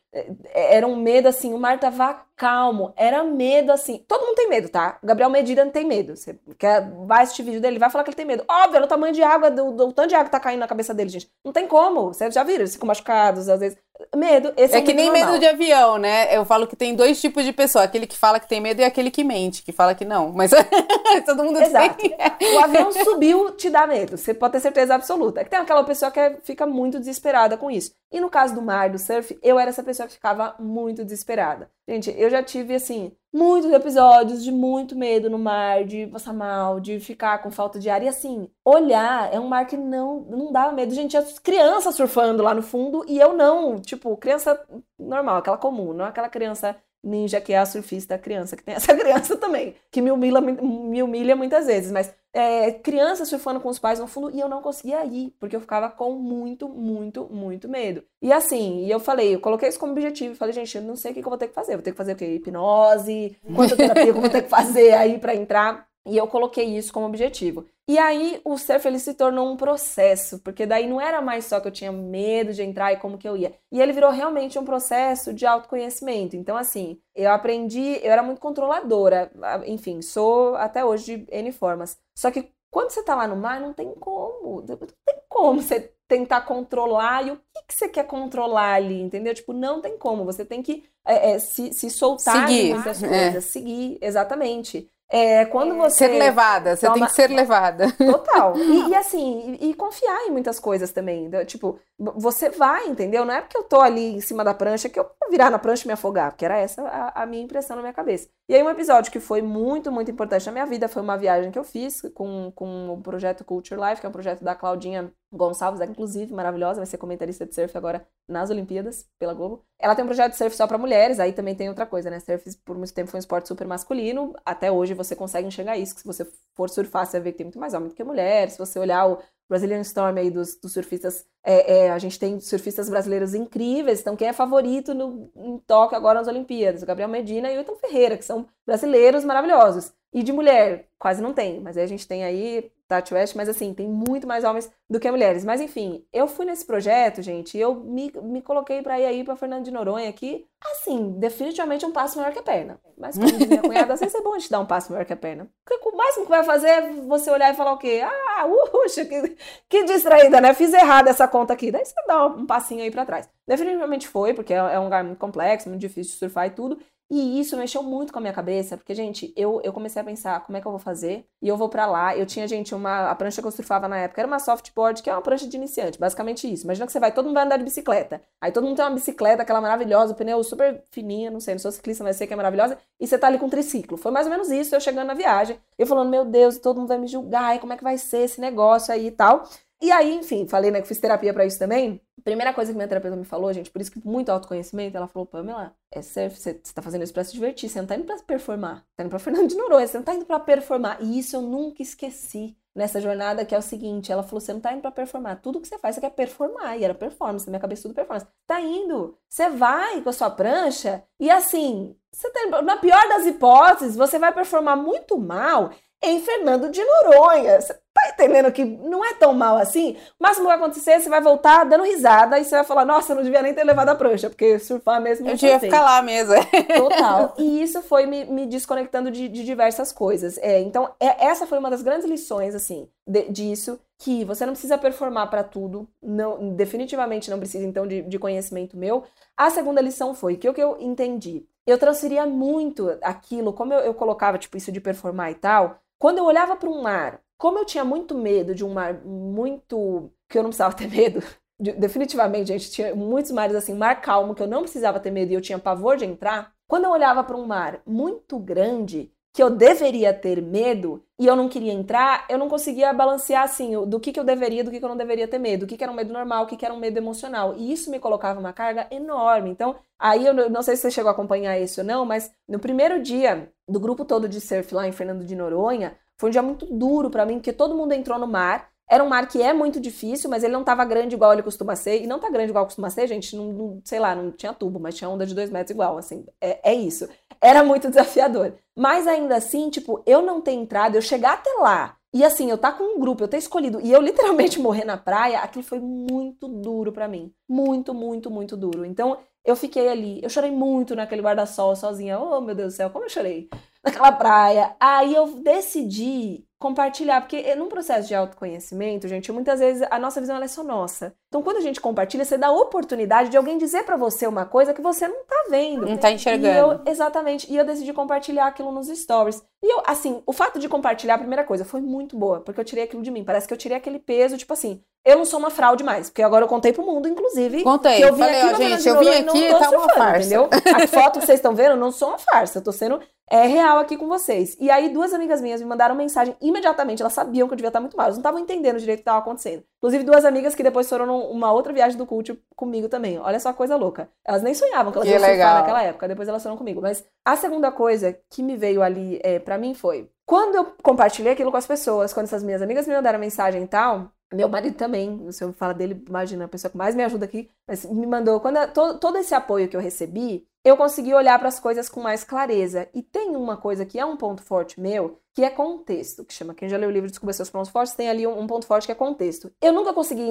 era um medo assim, o mar tava calmo, era medo assim. Todo mundo tem medo, tá? O Gabriel Medina não tem medo. Você quer, vai assistir vídeo dele, vai falar que ele tem medo. Óbvio, é o tamanho de água, do, do tanto de água que tá caindo na cabeça dele, gente. Não tem como. Vocês já viram, eles ficam machucados, às vezes. Medo, esse é, é que nem normal. medo de avião, né? Eu falo que tem dois tipos de pessoa: aquele que fala que tem medo e aquele que mente, que fala que não. Mas todo mundo Exato. tem. o avião subiu, te dá medo. Você pode ter certeza absoluta. É que tem aquela pessoa que fica muito desesperada com isso. E no caso do mar, do surf, eu era essa pessoa que ficava muito desesperada. Gente, eu já tive, assim, muitos episódios de muito medo no mar, de passar mal, de ficar com falta de ar. E assim, olhar é um mar que não, não dá medo. Gente, as crianças surfando lá no fundo e eu não. Tipo, criança normal, aquela comum, não aquela criança ninja que é a surfista, criança, que tem essa criança também, que me humilha, me humilha muitas vezes, mas é, criança surfando com os pais no fundo e eu não conseguia ir, porque eu ficava com muito, muito, muito medo. E assim, e eu falei, eu coloquei isso como objetivo, falei, gente, eu não sei o que eu vou ter que fazer, vou ter que fazer o quê? Hipnose, quanta terapia eu vou ter que fazer aí para entrar. E eu coloquei isso como objetivo. E aí o surf ele se tornou um processo, porque daí não era mais só que eu tinha medo de entrar e como que eu ia. E ele virou realmente um processo de autoconhecimento. Então assim, eu aprendi, eu era muito controladora, enfim, sou até hoje de N formas. Só que Quando você tá lá no mar, não tem como. Não tem como você tentar controlar. E o que, que você quer controlar ali, entendeu? Tipo, não tem como. Você tem que é, é, se, se soltar seguir. muitas É. coisas. Seguir, exatamente. É, quando você... Ser levada, você toma- tem que ser levada. Total. E, e assim, e, e confiar em muitas coisas também. Tipo, você vai, entendeu? Não é porque eu tô ali em cima da prancha que eu vou virar na prancha e me afogar, porque era essa a, a minha impressão na minha cabeça. E aí, um episódio que foi muito, muito importante na minha vida foi uma viagem que eu fiz com, com o projeto Culture Life, que é um projeto da Claudinha Gonçalves, inclusive, maravilhosa, vai ser comentarista de surf agora nas Olimpíadas, pela Globo. Ela tem um projeto de surf só pra mulheres, aí também tem outra coisa, né? Surf por muito tempo foi um esporte super masculino, até hoje você consegue enxergar isso, que se você for surfar, você vai ver que tem muito mais homem do que mulher. Se você olhar o Brazilian Storm aí dos, dos surfistas, é, é, a gente tem surfistas brasileiros incríveis, então quem é favorito no, em Tóquio agora nas Olimpíadas? O Gabriel Medina e o Ethan Ferreira, que são brasileiros maravilhosos. E de mulher, quase não tem, mas aí a gente tem aí Tati West, mas assim, tem muito mais homens do que mulheres. Mas enfim, eu fui nesse projeto, gente, e eu me, me coloquei pra ir aí pra Fernando de Noronha aqui, assim, definitivamente um passo maior que a perna. Mas como minha cunhada, às vezes é bom a gente dar um passo maior que a perna. Porque o máximo que vai fazer é você olhar e falar o quê? Ah, uxa, que, que distraída, né? Fiz errado essa conta aqui. Daí você dá um passinho aí pra trás. Definitivamente foi, porque é é um lugar muito complexo, muito difícil de surfar e tudo. E isso mexeu muito com a minha cabeça, porque, gente, eu, eu comecei a pensar como é que eu vou fazer, e eu vou pra lá. Eu tinha, gente, uma. A prancha que eu surfava na época era uma softboard, que é uma prancha de iniciante, basicamente isso. Imagina que você vai, todo mundo vai andar de bicicleta. Aí todo mundo tem uma bicicleta, aquela maravilhosa, o pneu super fininho, não sei, não sou ciclista, mas sei que é maravilhosa, e você tá ali com um triciclo. Foi mais ou menos isso, eu chegando na viagem, eu falando, meu Deus, todo mundo vai me julgar, e como é que vai ser esse negócio aí e tal. E aí, enfim, falei, né, que fiz terapia pra isso também. Primeira coisa que minha terapeuta me falou, gente, por isso que muito autoconhecimento, ela falou, Pamela, é surf, você, você tá fazendo isso pra se divertir, você não tá indo pra performar, tá indo pra Fernando de Noronha, você não tá indo pra performar. E isso eu nunca esqueci nessa jornada, que é o seguinte, ela falou, você não tá indo pra performar, tudo que você faz, você quer performar, e era performance, na minha cabeça tudo performance. Tá indo, você vai com a sua prancha, e assim, você tá indo, na pior das hipóteses, você vai performar muito mal em Fernando de Noronha. Você tá entendendo que não é tão mal assim? O máximo que vai acontecer, você vai voltar dando risada e você vai falar, nossa, eu não devia nem ter levado a prancha, porque surfar mesmo Eu devia ficar lá mesmo. Total. E isso foi me, me desconectando de, de diversas coisas. É, então, é- essa foi uma das grandes lições, assim, de- disso, que você não precisa performar pra tudo. Não, definitivamente não precisa, então, de, de conhecimento meu. A segunda lição foi que o que eu entendi? Eu transferia muito aquilo, como eu, eu colocava, tipo, isso de performar e tal, quando eu olhava para um mar, como eu tinha muito medo de um mar muito. que eu não precisava ter medo. de- definitivamente, gente, tinha muitos mares assim, mar calmo, que eu não precisava ter medo e eu tinha pavor de entrar. Quando eu olhava para um mar muito grande, que eu deveria ter medo e eu não queria entrar, eu não conseguia balancear assim do que, que eu deveria, do que, que eu não deveria ter medo, o que, que era um medo normal, o que, que era um medo emocional. E isso me colocava uma carga enorme. Então, aí eu não sei se você chegou a acompanhar isso ou não, mas no primeiro dia do grupo todo de surf lá em Fernando de Noronha, foi um dia muito duro pra mim, porque todo mundo entrou no mar. Era um mar que é muito difícil, mas ele não tava grande igual ele costuma ser. E não tá grande igual costuma ser, gente. Não, não- sei lá, não tinha tubo, mas tinha onda de dois metros igual, assim. É, é isso. Era muito desafiador. Mas ainda assim, tipo, eu não ter entrado, eu chegar até lá. E assim, eu tá com um grupo, eu ter escolhido. E eu literalmente morrer na praia, aquilo foi muito duro pra mim. Muito, muito, muito duro. Então, eu fiquei ali. Eu chorei muito naquele guarda-sol sozinha. Oh, meu Deus do céu, como eu chorei naquela praia. Aí eu decidi compartilhar, porque é num processo de autoconhecimento, gente, muitas vezes a nossa visão é só nossa. Então, quando a gente compartilha, você dá a oportunidade de alguém dizer pra você uma coisa que você não tá vendo. Não tá E enxergando. eu, exatamente. E eu decidi compartilhar aquilo nos stories. E eu, assim, o fato de compartilhar, a primeira coisa, foi muito boa, porque eu tirei aquilo de mim. Parece que eu tirei aquele peso, tipo assim, eu não sou uma fraude mais, porque agora eu contei pro mundo, inclusive. Contei, que eu vim falei, aqui ó, gente, eu vim e aqui, tô tá uma farsa. Entendeu? A foto que vocês estão vendo, eu não sou uma farsa, eu tô sendo é, real aqui com vocês. E aí, duas amigas minhas me mandaram mensagem imediatamente, elas sabiam que eu devia estar muito mal, elas não estavam entendendo direito o que estava acontecendo. Inclusive, duas amigas que depois foram numa outra viagem do Cult comigo também. Olha só a coisa louca. Elas nem sonhavam que elas Que iam surfar naquela época, depois elas foram comigo. Mas a segunda coisa que me veio ali é, para mim foi, quando eu compartilhei aquilo com as pessoas, quando essas minhas amigas me mandaram mensagem e tal, meu marido também, se eu falar dele, imagina, a pessoa que mais me ajuda aqui, mas me mandou, quando a- to- todo esse apoio que eu recebi, eu consegui olhar para as coisas com mais clareza. E tem uma coisa que é um ponto forte meu, que é contexto, que chama, quem já leu o livro Descubra Seus Pontos Fortes, tem ali um, um ponto forte que é contexto. Eu nunca consegui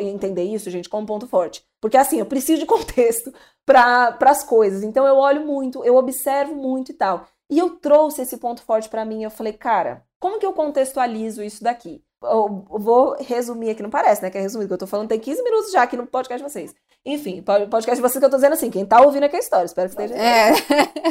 entender isso, gente, como ponto forte. Porque assim, eu preciso de contexto para as coisas. Então eu olho muito, eu observo muito e tal. E eu trouxe esse ponto forte para mim, eu falei, cara, Como que eu contextualizo isso daqui? Eu vou resumir aqui, não parece, né? Que é resumido, que eu tô falando tem 15 minutos já aqui no podcast de vocês. Enfim, podcast de vocês que eu tô dizendo assim, quem tá ouvindo aqui é a história, espero que esteja. É.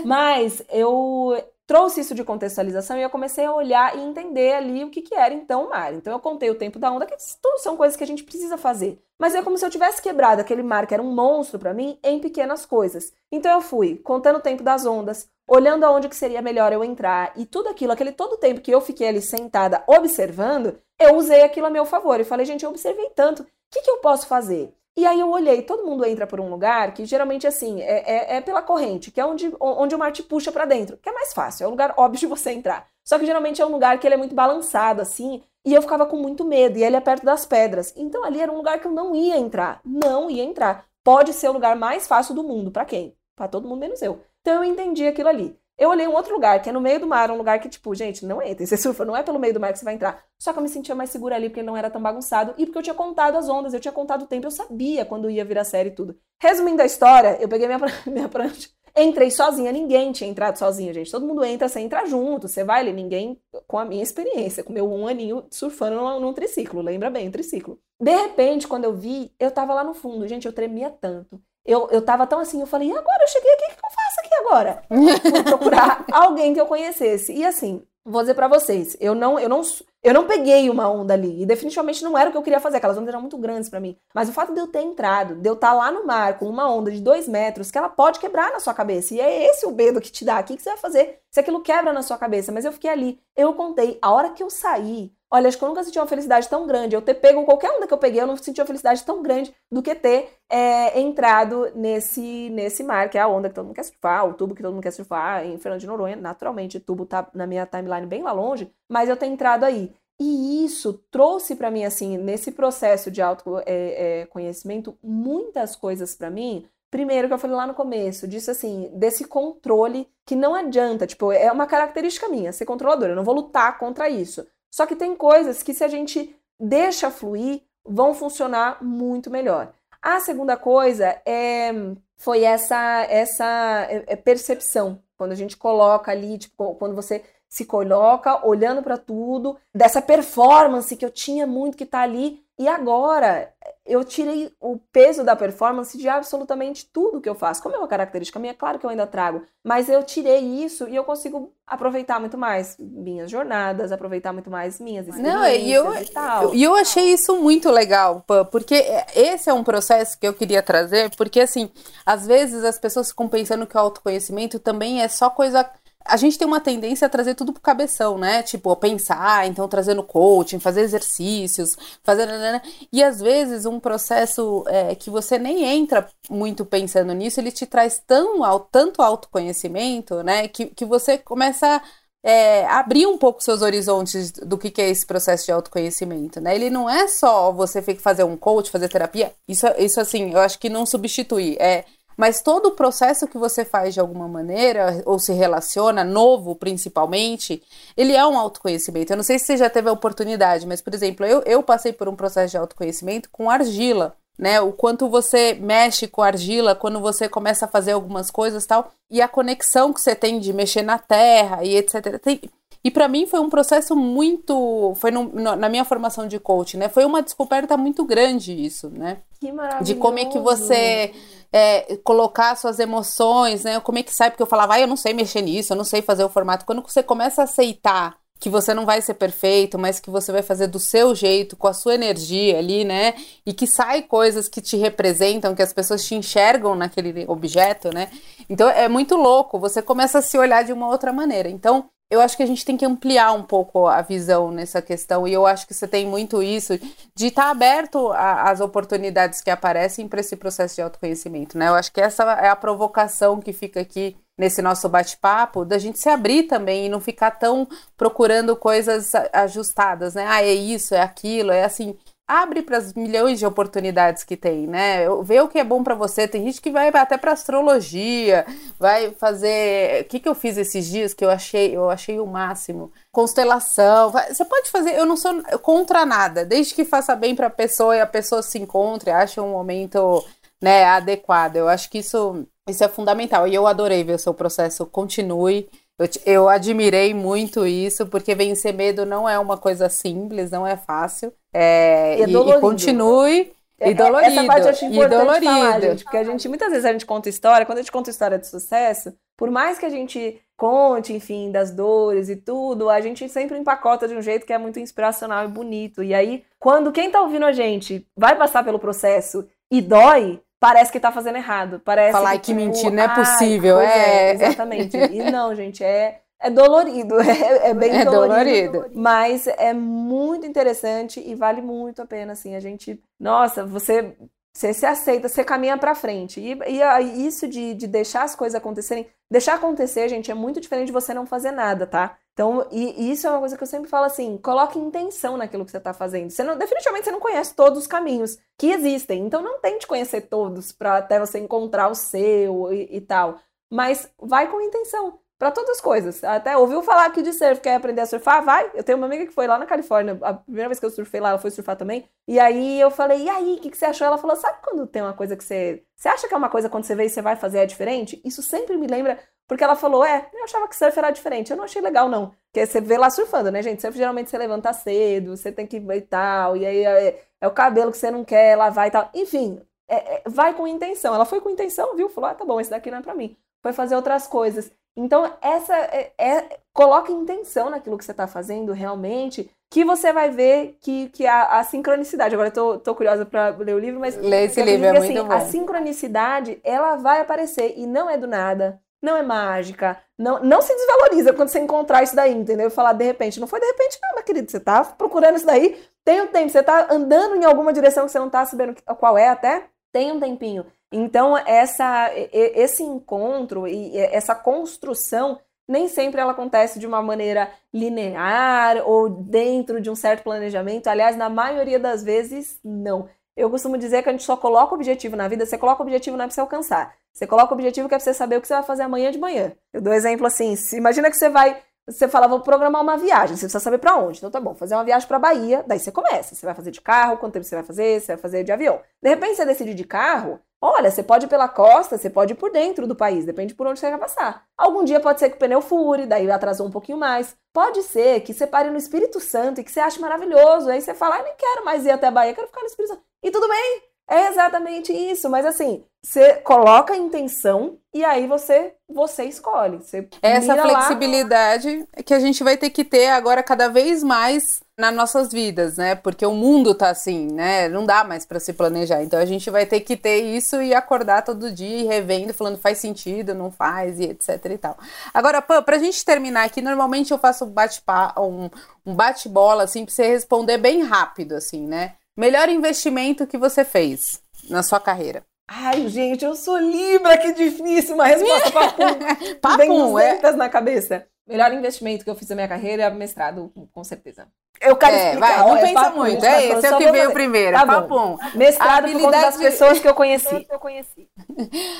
Mas eu trouxe isso de contextualização e eu comecei a olhar e entender ali o que, que era então o mar. Então eu contei o tempo da onda, que tudo são coisas que a gente precisa fazer. Mas é como se eu tivesse quebrado aquele mar que era um monstro para mim em pequenas coisas. Então eu fui contando o tempo das ondas, olhando aonde que seria melhor eu entrar e tudo aquilo, aquele todo o tempo que eu fiquei ali sentada observando, eu usei aquilo a meu favor e falei, gente, eu observei tanto, o que, que eu posso fazer? E aí eu olhei, todo mundo entra por um lugar que geralmente assim é, é, é pela corrente, que é onde, onde o mar te puxa para dentro, que é mais fácil, é um lugar óbvio de você entrar. Só que geralmente é um lugar que ele é muito balançado assim, e eu ficava com muito medo, e ele é perto das pedras. Então ali era um lugar que eu não ia entrar, não ia entrar. Pode ser o lugar mais fácil do mundo, para quem? Para todo mundo menos eu. Então eu entendi aquilo ali. Eu olhei um outro lugar, que é no meio do mar, um lugar que, tipo, gente, não entra. Você surfa, não é pelo meio do mar que você vai entrar. Só que eu me sentia mais segura ali, porque não era tão bagunçado. E porque eu tinha contado as ondas, eu tinha contado o tempo, eu sabia quando ia virar série e tudo. Resumindo a história, eu peguei minha, minha prancha, entrei sozinha. Ninguém tinha entrado sozinha, gente. Todo mundo entra, você entra junto. Você vai ali, ninguém, com a minha experiência, com meu um aninho surfando num, num triciclo. Lembra bem, triciclo. De repente, quando eu vi, eu tava lá no fundo. Gente, eu tremia tanto. Eu, eu tava tão assim, eu falei, e agora? Eu cheguei aqui, o que eu faço aqui agora? Fui procurar alguém que eu conhecesse. E assim, vou dizer para vocês, eu não, eu não, eu não peguei uma onda ali. E definitivamente não era o que eu queria fazer. Aquelas ondas eram muito grandes para mim. Mas o fato de eu ter entrado, de eu estar tá lá no mar com uma onda de dois metros, que ela pode quebrar na sua cabeça. E é esse o medo que te dá. O que, que você vai fazer se aquilo quebra na sua cabeça? Mas eu fiquei ali. Eu contei. A hora que eu saí, Olha, acho que eu nunca senti uma felicidade tão grande. Eu ter pego qualquer onda que eu peguei, eu não senti uma felicidade tão grande do que ter é, entrado nesse, nesse mar, que é a onda que todo mundo quer surfar, o tubo que todo mundo quer surfar em Fernando de Noronha. Naturalmente, o tubo tá na minha timeline bem lá longe, mas eu ter entrado aí. E isso trouxe para mim, assim, nesse processo de autoconhecimento, é, é, muitas coisas para mim. Primeiro, que eu falei lá no começo, disso assim, desse controle que não adianta, tipo, é uma característica minha, ser controladora, eu não vou lutar contra isso. Só que tem coisas que, se a gente deixa fluir, vão funcionar muito melhor. A segunda coisa é, foi essa, essa é, é percepção. Quando a gente coloca ali, tipo, quando você se coloca olhando para tudo, dessa performance que eu tinha muito que tá ali, e agora eu tirei o peso da performance de absolutamente tudo que eu faço. Como é uma característica minha, claro que eu ainda trago, mas eu tirei isso e eu consigo aproveitar muito mais minhas jornadas, aproveitar muito mais minhas experiências Não, e eu, e tal. E eu achei isso muito legal, porque esse é um processo que eu queria trazer, porque assim, às vezes as pessoas ficam pensando que o autoconhecimento também é só coisa a gente tem uma tendência a trazer tudo pro cabeção, né? Tipo, pensar, então trazendo coaching, fazer exercícios, fazer. Né, né, né. E às vezes um processo é, que você nem entra muito pensando nisso, ele te traz tão, tanto autoconhecimento, né? Que, que você começa é, abrir um pouco seus horizontes do que, que, é esse processo de autoconhecimento, né? Ele não é só você fazer um coach, fazer terapia. Isso, isso assim, eu acho que não substitui. É mas todo o processo que você faz de alguma maneira, ou se relaciona, novo principalmente, ele é um autoconhecimento. Eu não sei se você já teve a oportunidade, mas, por exemplo, eu, eu passei por um processo de autoconhecimento com argila. Né, o quanto você mexe com argila quando você começa a fazer algumas coisas tal, e a conexão que você tem de mexer na terra e etc. Tem, e para mim foi um processo muito. Foi no, na minha formação de coach, né? Foi uma descoberta muito grande isso, né? Que maravilhoso. De como é que você é, colocar suas emoções, né? Como é que sai? Porque eu falava, ah, eu não sei mexer nisso, eu não sei fazer o formato. Quando você começa a aceitar que você não vai ser perfeito, mas que você vai fazer do seu jeito, com a sua energia ali, né? E que sai coisas que te representam, que as pessoas te enxergam naquele objeto, né? Então é muito louco, você começa a se olhar de uma outra maneira. Então, eu acho que a gente tem que ampliar um pouco a visão nessa questão, e eu acho que você tem muito isso, de estar tá aberto às oportunidades que aparecem para esse processo de autoconhecimento, né? Eu acho que essa é a provocação que fica aqui nesse nosso bate-papo, da gente se abrir também e não ficar tão procurando coisas ajustadas, né? Ah, é isso, é aquilo, é assim abre para as milhões de oportunidades que tem, né? Vê o que é bom para você. Tem gente que vai até para astrologia, vai fazer. O que, que eu fiz esses dias que eu achei, eu achei o máximo? Constelação. Você pode fazer. Eu não sou contra nada, desde que faça bem para a pessoa e a pessoa se encontre, ache um momento, né, adequado. Eu acho que isso isso é fundamental. E eu adorei ver o seu processo. Continue. Eu, eu admirei muito isso, porque vencer medo não é uma coisa simples, não é fácil. É, e, é e, continue. E dolorido. Essa parte eu acho importante e dolorido. falar, gente, porque a gente, muitas vezes a gente conta história, quando a gente conta história de sucesso, por mais que a gente conte, enfim, das dores e tudo, a gente sempre empacota de um jeito que é muito inspiracional e bonito. E aí, quando quem tá ouvindo a gente vai passar pelo processo e dói, parece que tá fazendo errado. Parece Falar que, que tipo, mentir não é possível, é. é. Exatamente. E não, gente, é é dolorido, é, é bem é dolorido, dolorido, mas é muito interessante e vale muito a pena, assim, a gente, nossa, você, você se aceita, você caminha para frente, e, e isso de, de deixar as coisas acontecerem, deixar acontecer, gente, é muito diferente de você não fazer nada, tá? Então, e, e isso é uma coisa que eu sempre falo assim, coloque intenção naquilo que você está fazendo, você não, definitivamente você não conhece todos os caminhos que existem, então não tente conhecer todos para até você encontrar o seu e, e tal, mas vai com intenção, para todas as coisas. Até ouviu falar aqui de surf, quer aprender a surfar? Vai. Eu tenho uma amiga que foi lá na Califórnia, a primeira vez que eu surfei lá, ela foi surfar também. E aí eu falei, e aí, o que, que você achou? Ela falou, sabe quando tem uma coisa que você. Você acha que é uma coisa quando você vê e você vai fazer é diferente? Isso sempre me lembra. Porque ela falou, é, eu achava que surf era diferente. Eu não achei legal, não. Porque você vê lá surfando, né, gente? Surf geralmente você levanta cedo, você tem que e tal. E aí é, é o cabelo que você não quer lavar e tal. Enfim, é, é, vai com intenção. Ela foi com intenção, viu? Falou, ah, tá bom, esse daqui não é pra mim. Foi fazer outras coisas. Então, essa é, é coloque intenção naquilo que você está fazendo realmente, que você vai ver que, que a, a sincronicidade. Agora eu tô, tô curiosa para ler o livro, mas. Ler esse livro é assim, muito bom. A sincronicidade, ela vai aparecer e não é do nada. Não é mágica, não, não se desvaloriza quando você encontrar isso daí, entendeu? Falar de repente, não foi de repente, não, meu querido. Você tá procurando isso daí, tem um tempo, você tá andando em alguma direção que você não tá sabendo qual é até, tem um tempinho. Então, essa, esse encontro e essa construção nem sempre ela acontece de uma maneira linear ou dentro de um certo planejamento. Aliás, na maioria das vezes, não. Eu costumo dizer que a gente só coloca objetivo na vida, você coloca objetivo não é para você alcançar. Você coloca objetivo que é para você saber o que você vai fazer amanhã de manhã. Eu dou exemplo assim, se, imagina que você vai você fala, vou programar uma viagem, você precisa saber para onde. Então tá bom, fazer uma viagem para Bahia, daí você começa. Você vai fazer de carro, quanto tempo você vai fazer? Você vai fazer de avião. De repente você decide de carro, olha, você pode ir pela costa, você pode ir por dentro do país, depende por onde você vai passar. Algum dia pode ser que o pneu fure, daí atrasou um pouquinho mais. Pode ser que você pare no Espírito Santo e que você ache maravilhoso, aí você fala, ah, nem quero mais ir até a Bahia, quero ficar no Espírito Santo. E tudo bem, é exatamente isso, mas assim, você coloca a intenção e aí você você escolhe. Você Essa flexibilidade lá. que a gente vai ter que ter agora cada vez mais nas nossas vidas, né? Porque o mundo tá assim, né? Não dá mais para se planejar. Então a gente vai ter que ter isso e acordar todo dia e revendo, falando faz sentido, não faz e etc e tal. Agora, Pam, pra gente terminar aqui, normalmente eu faço um bate-bola um, um bate assim pra você responder bem rápido assim, né? Melhor investimento que você fez na sua carreira? Ai, gente, eu sou Libra, que difícil, uma resposta papum. papum, é. na cabeça. Melhor investimento que eu fiz na minha carreira é mestrado, com certeza. Eu quero é, explicar. Vai, não pensa papum, muito, é esse, é o que veio primeiro, tá papum. Mestrado habilidade... por conta das pessoas que eu conheci.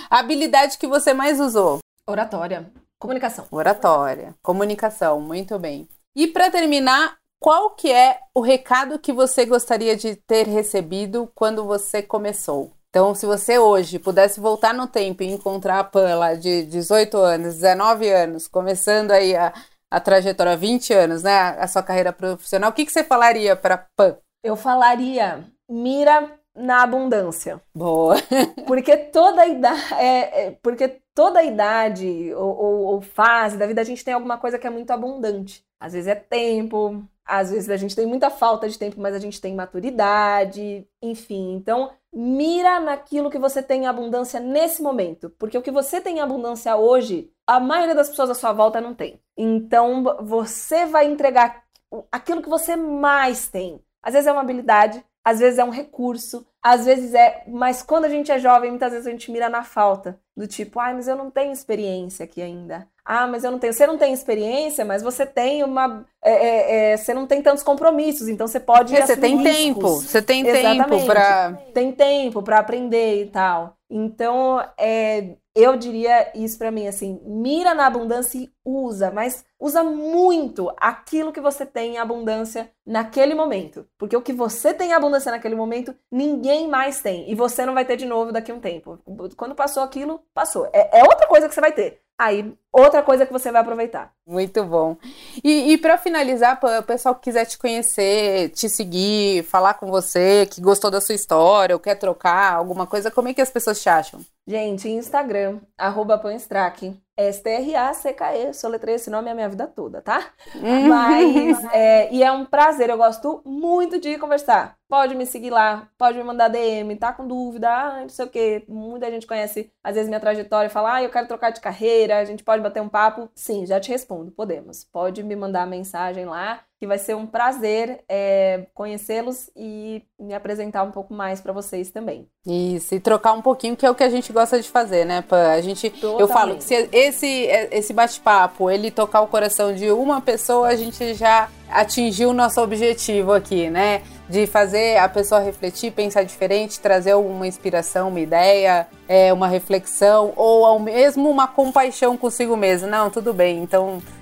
A habilidade que você mais usou? Oratória. Comunicação. Oratória. Comunicação, muito bem. E para terminar, qual que é o recado que você gostaria de ter recebido quando você começou? Então, se você hoje pudesse voltar no tempo e encontrar a Pan lá de 18 anos, 19 anos, começando aí a, a trajetória, 20 anos, né, a sua carreira profissional, o que, que você falaria para Pan? Eu falaria, mira na abundância. Boa. porque toda idade, é, é, porque toda idade ou, ou, ou fase da vida a gente tem alguma coisa que é muito abundante. Às vezes é tempo, às vezes a gente tem muita falta de tempo, mas a gente tem maturidade, enfim. Então, mira naquilo que você tem em abundância nesse momento, porque o que você tem em abundância hoje, a maioria das pessoas à sua volta não tem. Então, você vai entregar aquilo que você mais tem. Às vezes é uma habilidade, às vezes é um recurso, às vezes é. Mas quando a gente é jovem, muitas vezes a gente mira na falta. Do tipo, ai, mas eu não tenho experiência aqui ainda. Ah, mas eu não tenho. Você não tem experiência, mas você tem uma. É, é, é, você não tem tantos compromissos, então você pode. É, você tem riscos. tempo. Você tem Exatamente. tempo para. Tem tempo para aprender e tal. Então, é, eu diria isso para mim assim: mira na abundância e usa, mas usa muito aquilo que você tem em abundância naquele momento. Porque o que você tem em abundância naquele momento, ninguém mais tem. E você não vai ter de novo daqui a um tempo. Quando passou aquilo, passou. É, é outra coisa que você vai ter. Aí outra coisa que você vai aproveitar. Muito bom. E, e para finalizar, o pessoal que quiser te conhecer, te seguir, falar com você, que gostou da sua história ou quer trocar alguma coisa, como é que as pessoas te acham? Gente, Instagram, arroba Panstrack, S-T-R-A-C-K-E, soletrei esse nome a minha vida toda, tá? Uhum. Mas, é, e é um prazer, eu gosto muito de conversar. Pode me seguir lá, pode me mandar DM, tá com dúvida, ah, não sei o quê. Muita gente conhece, às vezes, minha trajetória e fala, ah, eu quero trocar de carreira, a gente pode bater um papo. Sim, já te respondo, podemos. Pode me mandar mensagem lá que vai ser um prazer é, conhecê-los e me apresentar um pouco mais para vocês também. Isso, e trocar um pouquinho, que é o que a gente gosta de fazer, né, Pan? A gente, Totalmente. eu falo que se esse, esse bate-papo, ele tocar o coração de uma pessoa, a gente já atingiu o nosso objetivo aqui, né? De fazer a pessoa refletir, pensar diferente, trazer uma inspiração, uma ideia, é, uma reflexão, ou ao mesmo uma compaixão consigo mesmo. Não, tudo bem, então é,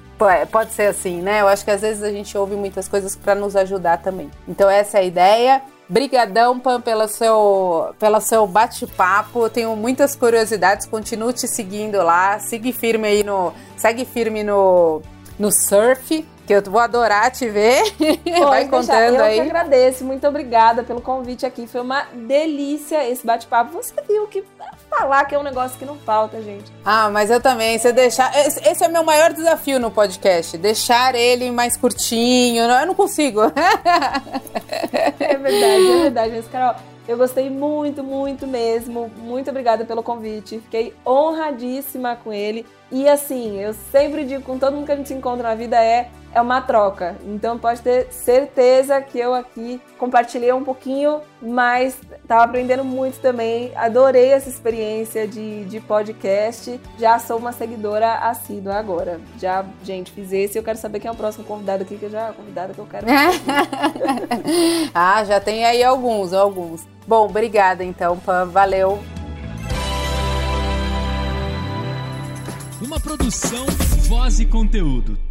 pode ser assim, né? Eu acho que às vezes a gente ouve muitas coisas para nos ajudar também. Então essa é a ideia. Brigadão, Pam, pelo seu, pelo seu bate-papo. Tenho muitas curiosidades. Continue te seguindo lá. Siga firme aí no. Segue firme no, no surf que eu vou adorar te ver. Vai contando eu aí. Eu que agradeço, muito obrigada pelo convite aqui. Foi uma delícia esse bate-papo. Você viu que falar que é um negócio que não falta, gente. Ah, mas eu também. Você deixar. Esse é o meu maior desafio no podcast. Deixar ele mais curtinho. Eu não consigo. é verdade, é verdade. Mas, Carol, eu gostei muito, muito mesmo. Muito obrigada pelo convite. Fiquei honradíssima com ele. E assim, eu sempre digo com todo mundo que a gente se encontra na vida é é uma troca. Então pode ter certeza que eu aqui compartilhei um pouquinho, mas estava aprendendo muito também. Adorei essa experiência de, de podcast. Já sou uma seguidora assídua agora. Já, gente, fiz esse. Eu quero saber quem é o próximo convidado aqui, que eu já convidada que eu quero. ah, já tem aí alguns, alguns. Bom, obrigada então, Pam. Valeu. Uma produção, voz e conteúdo.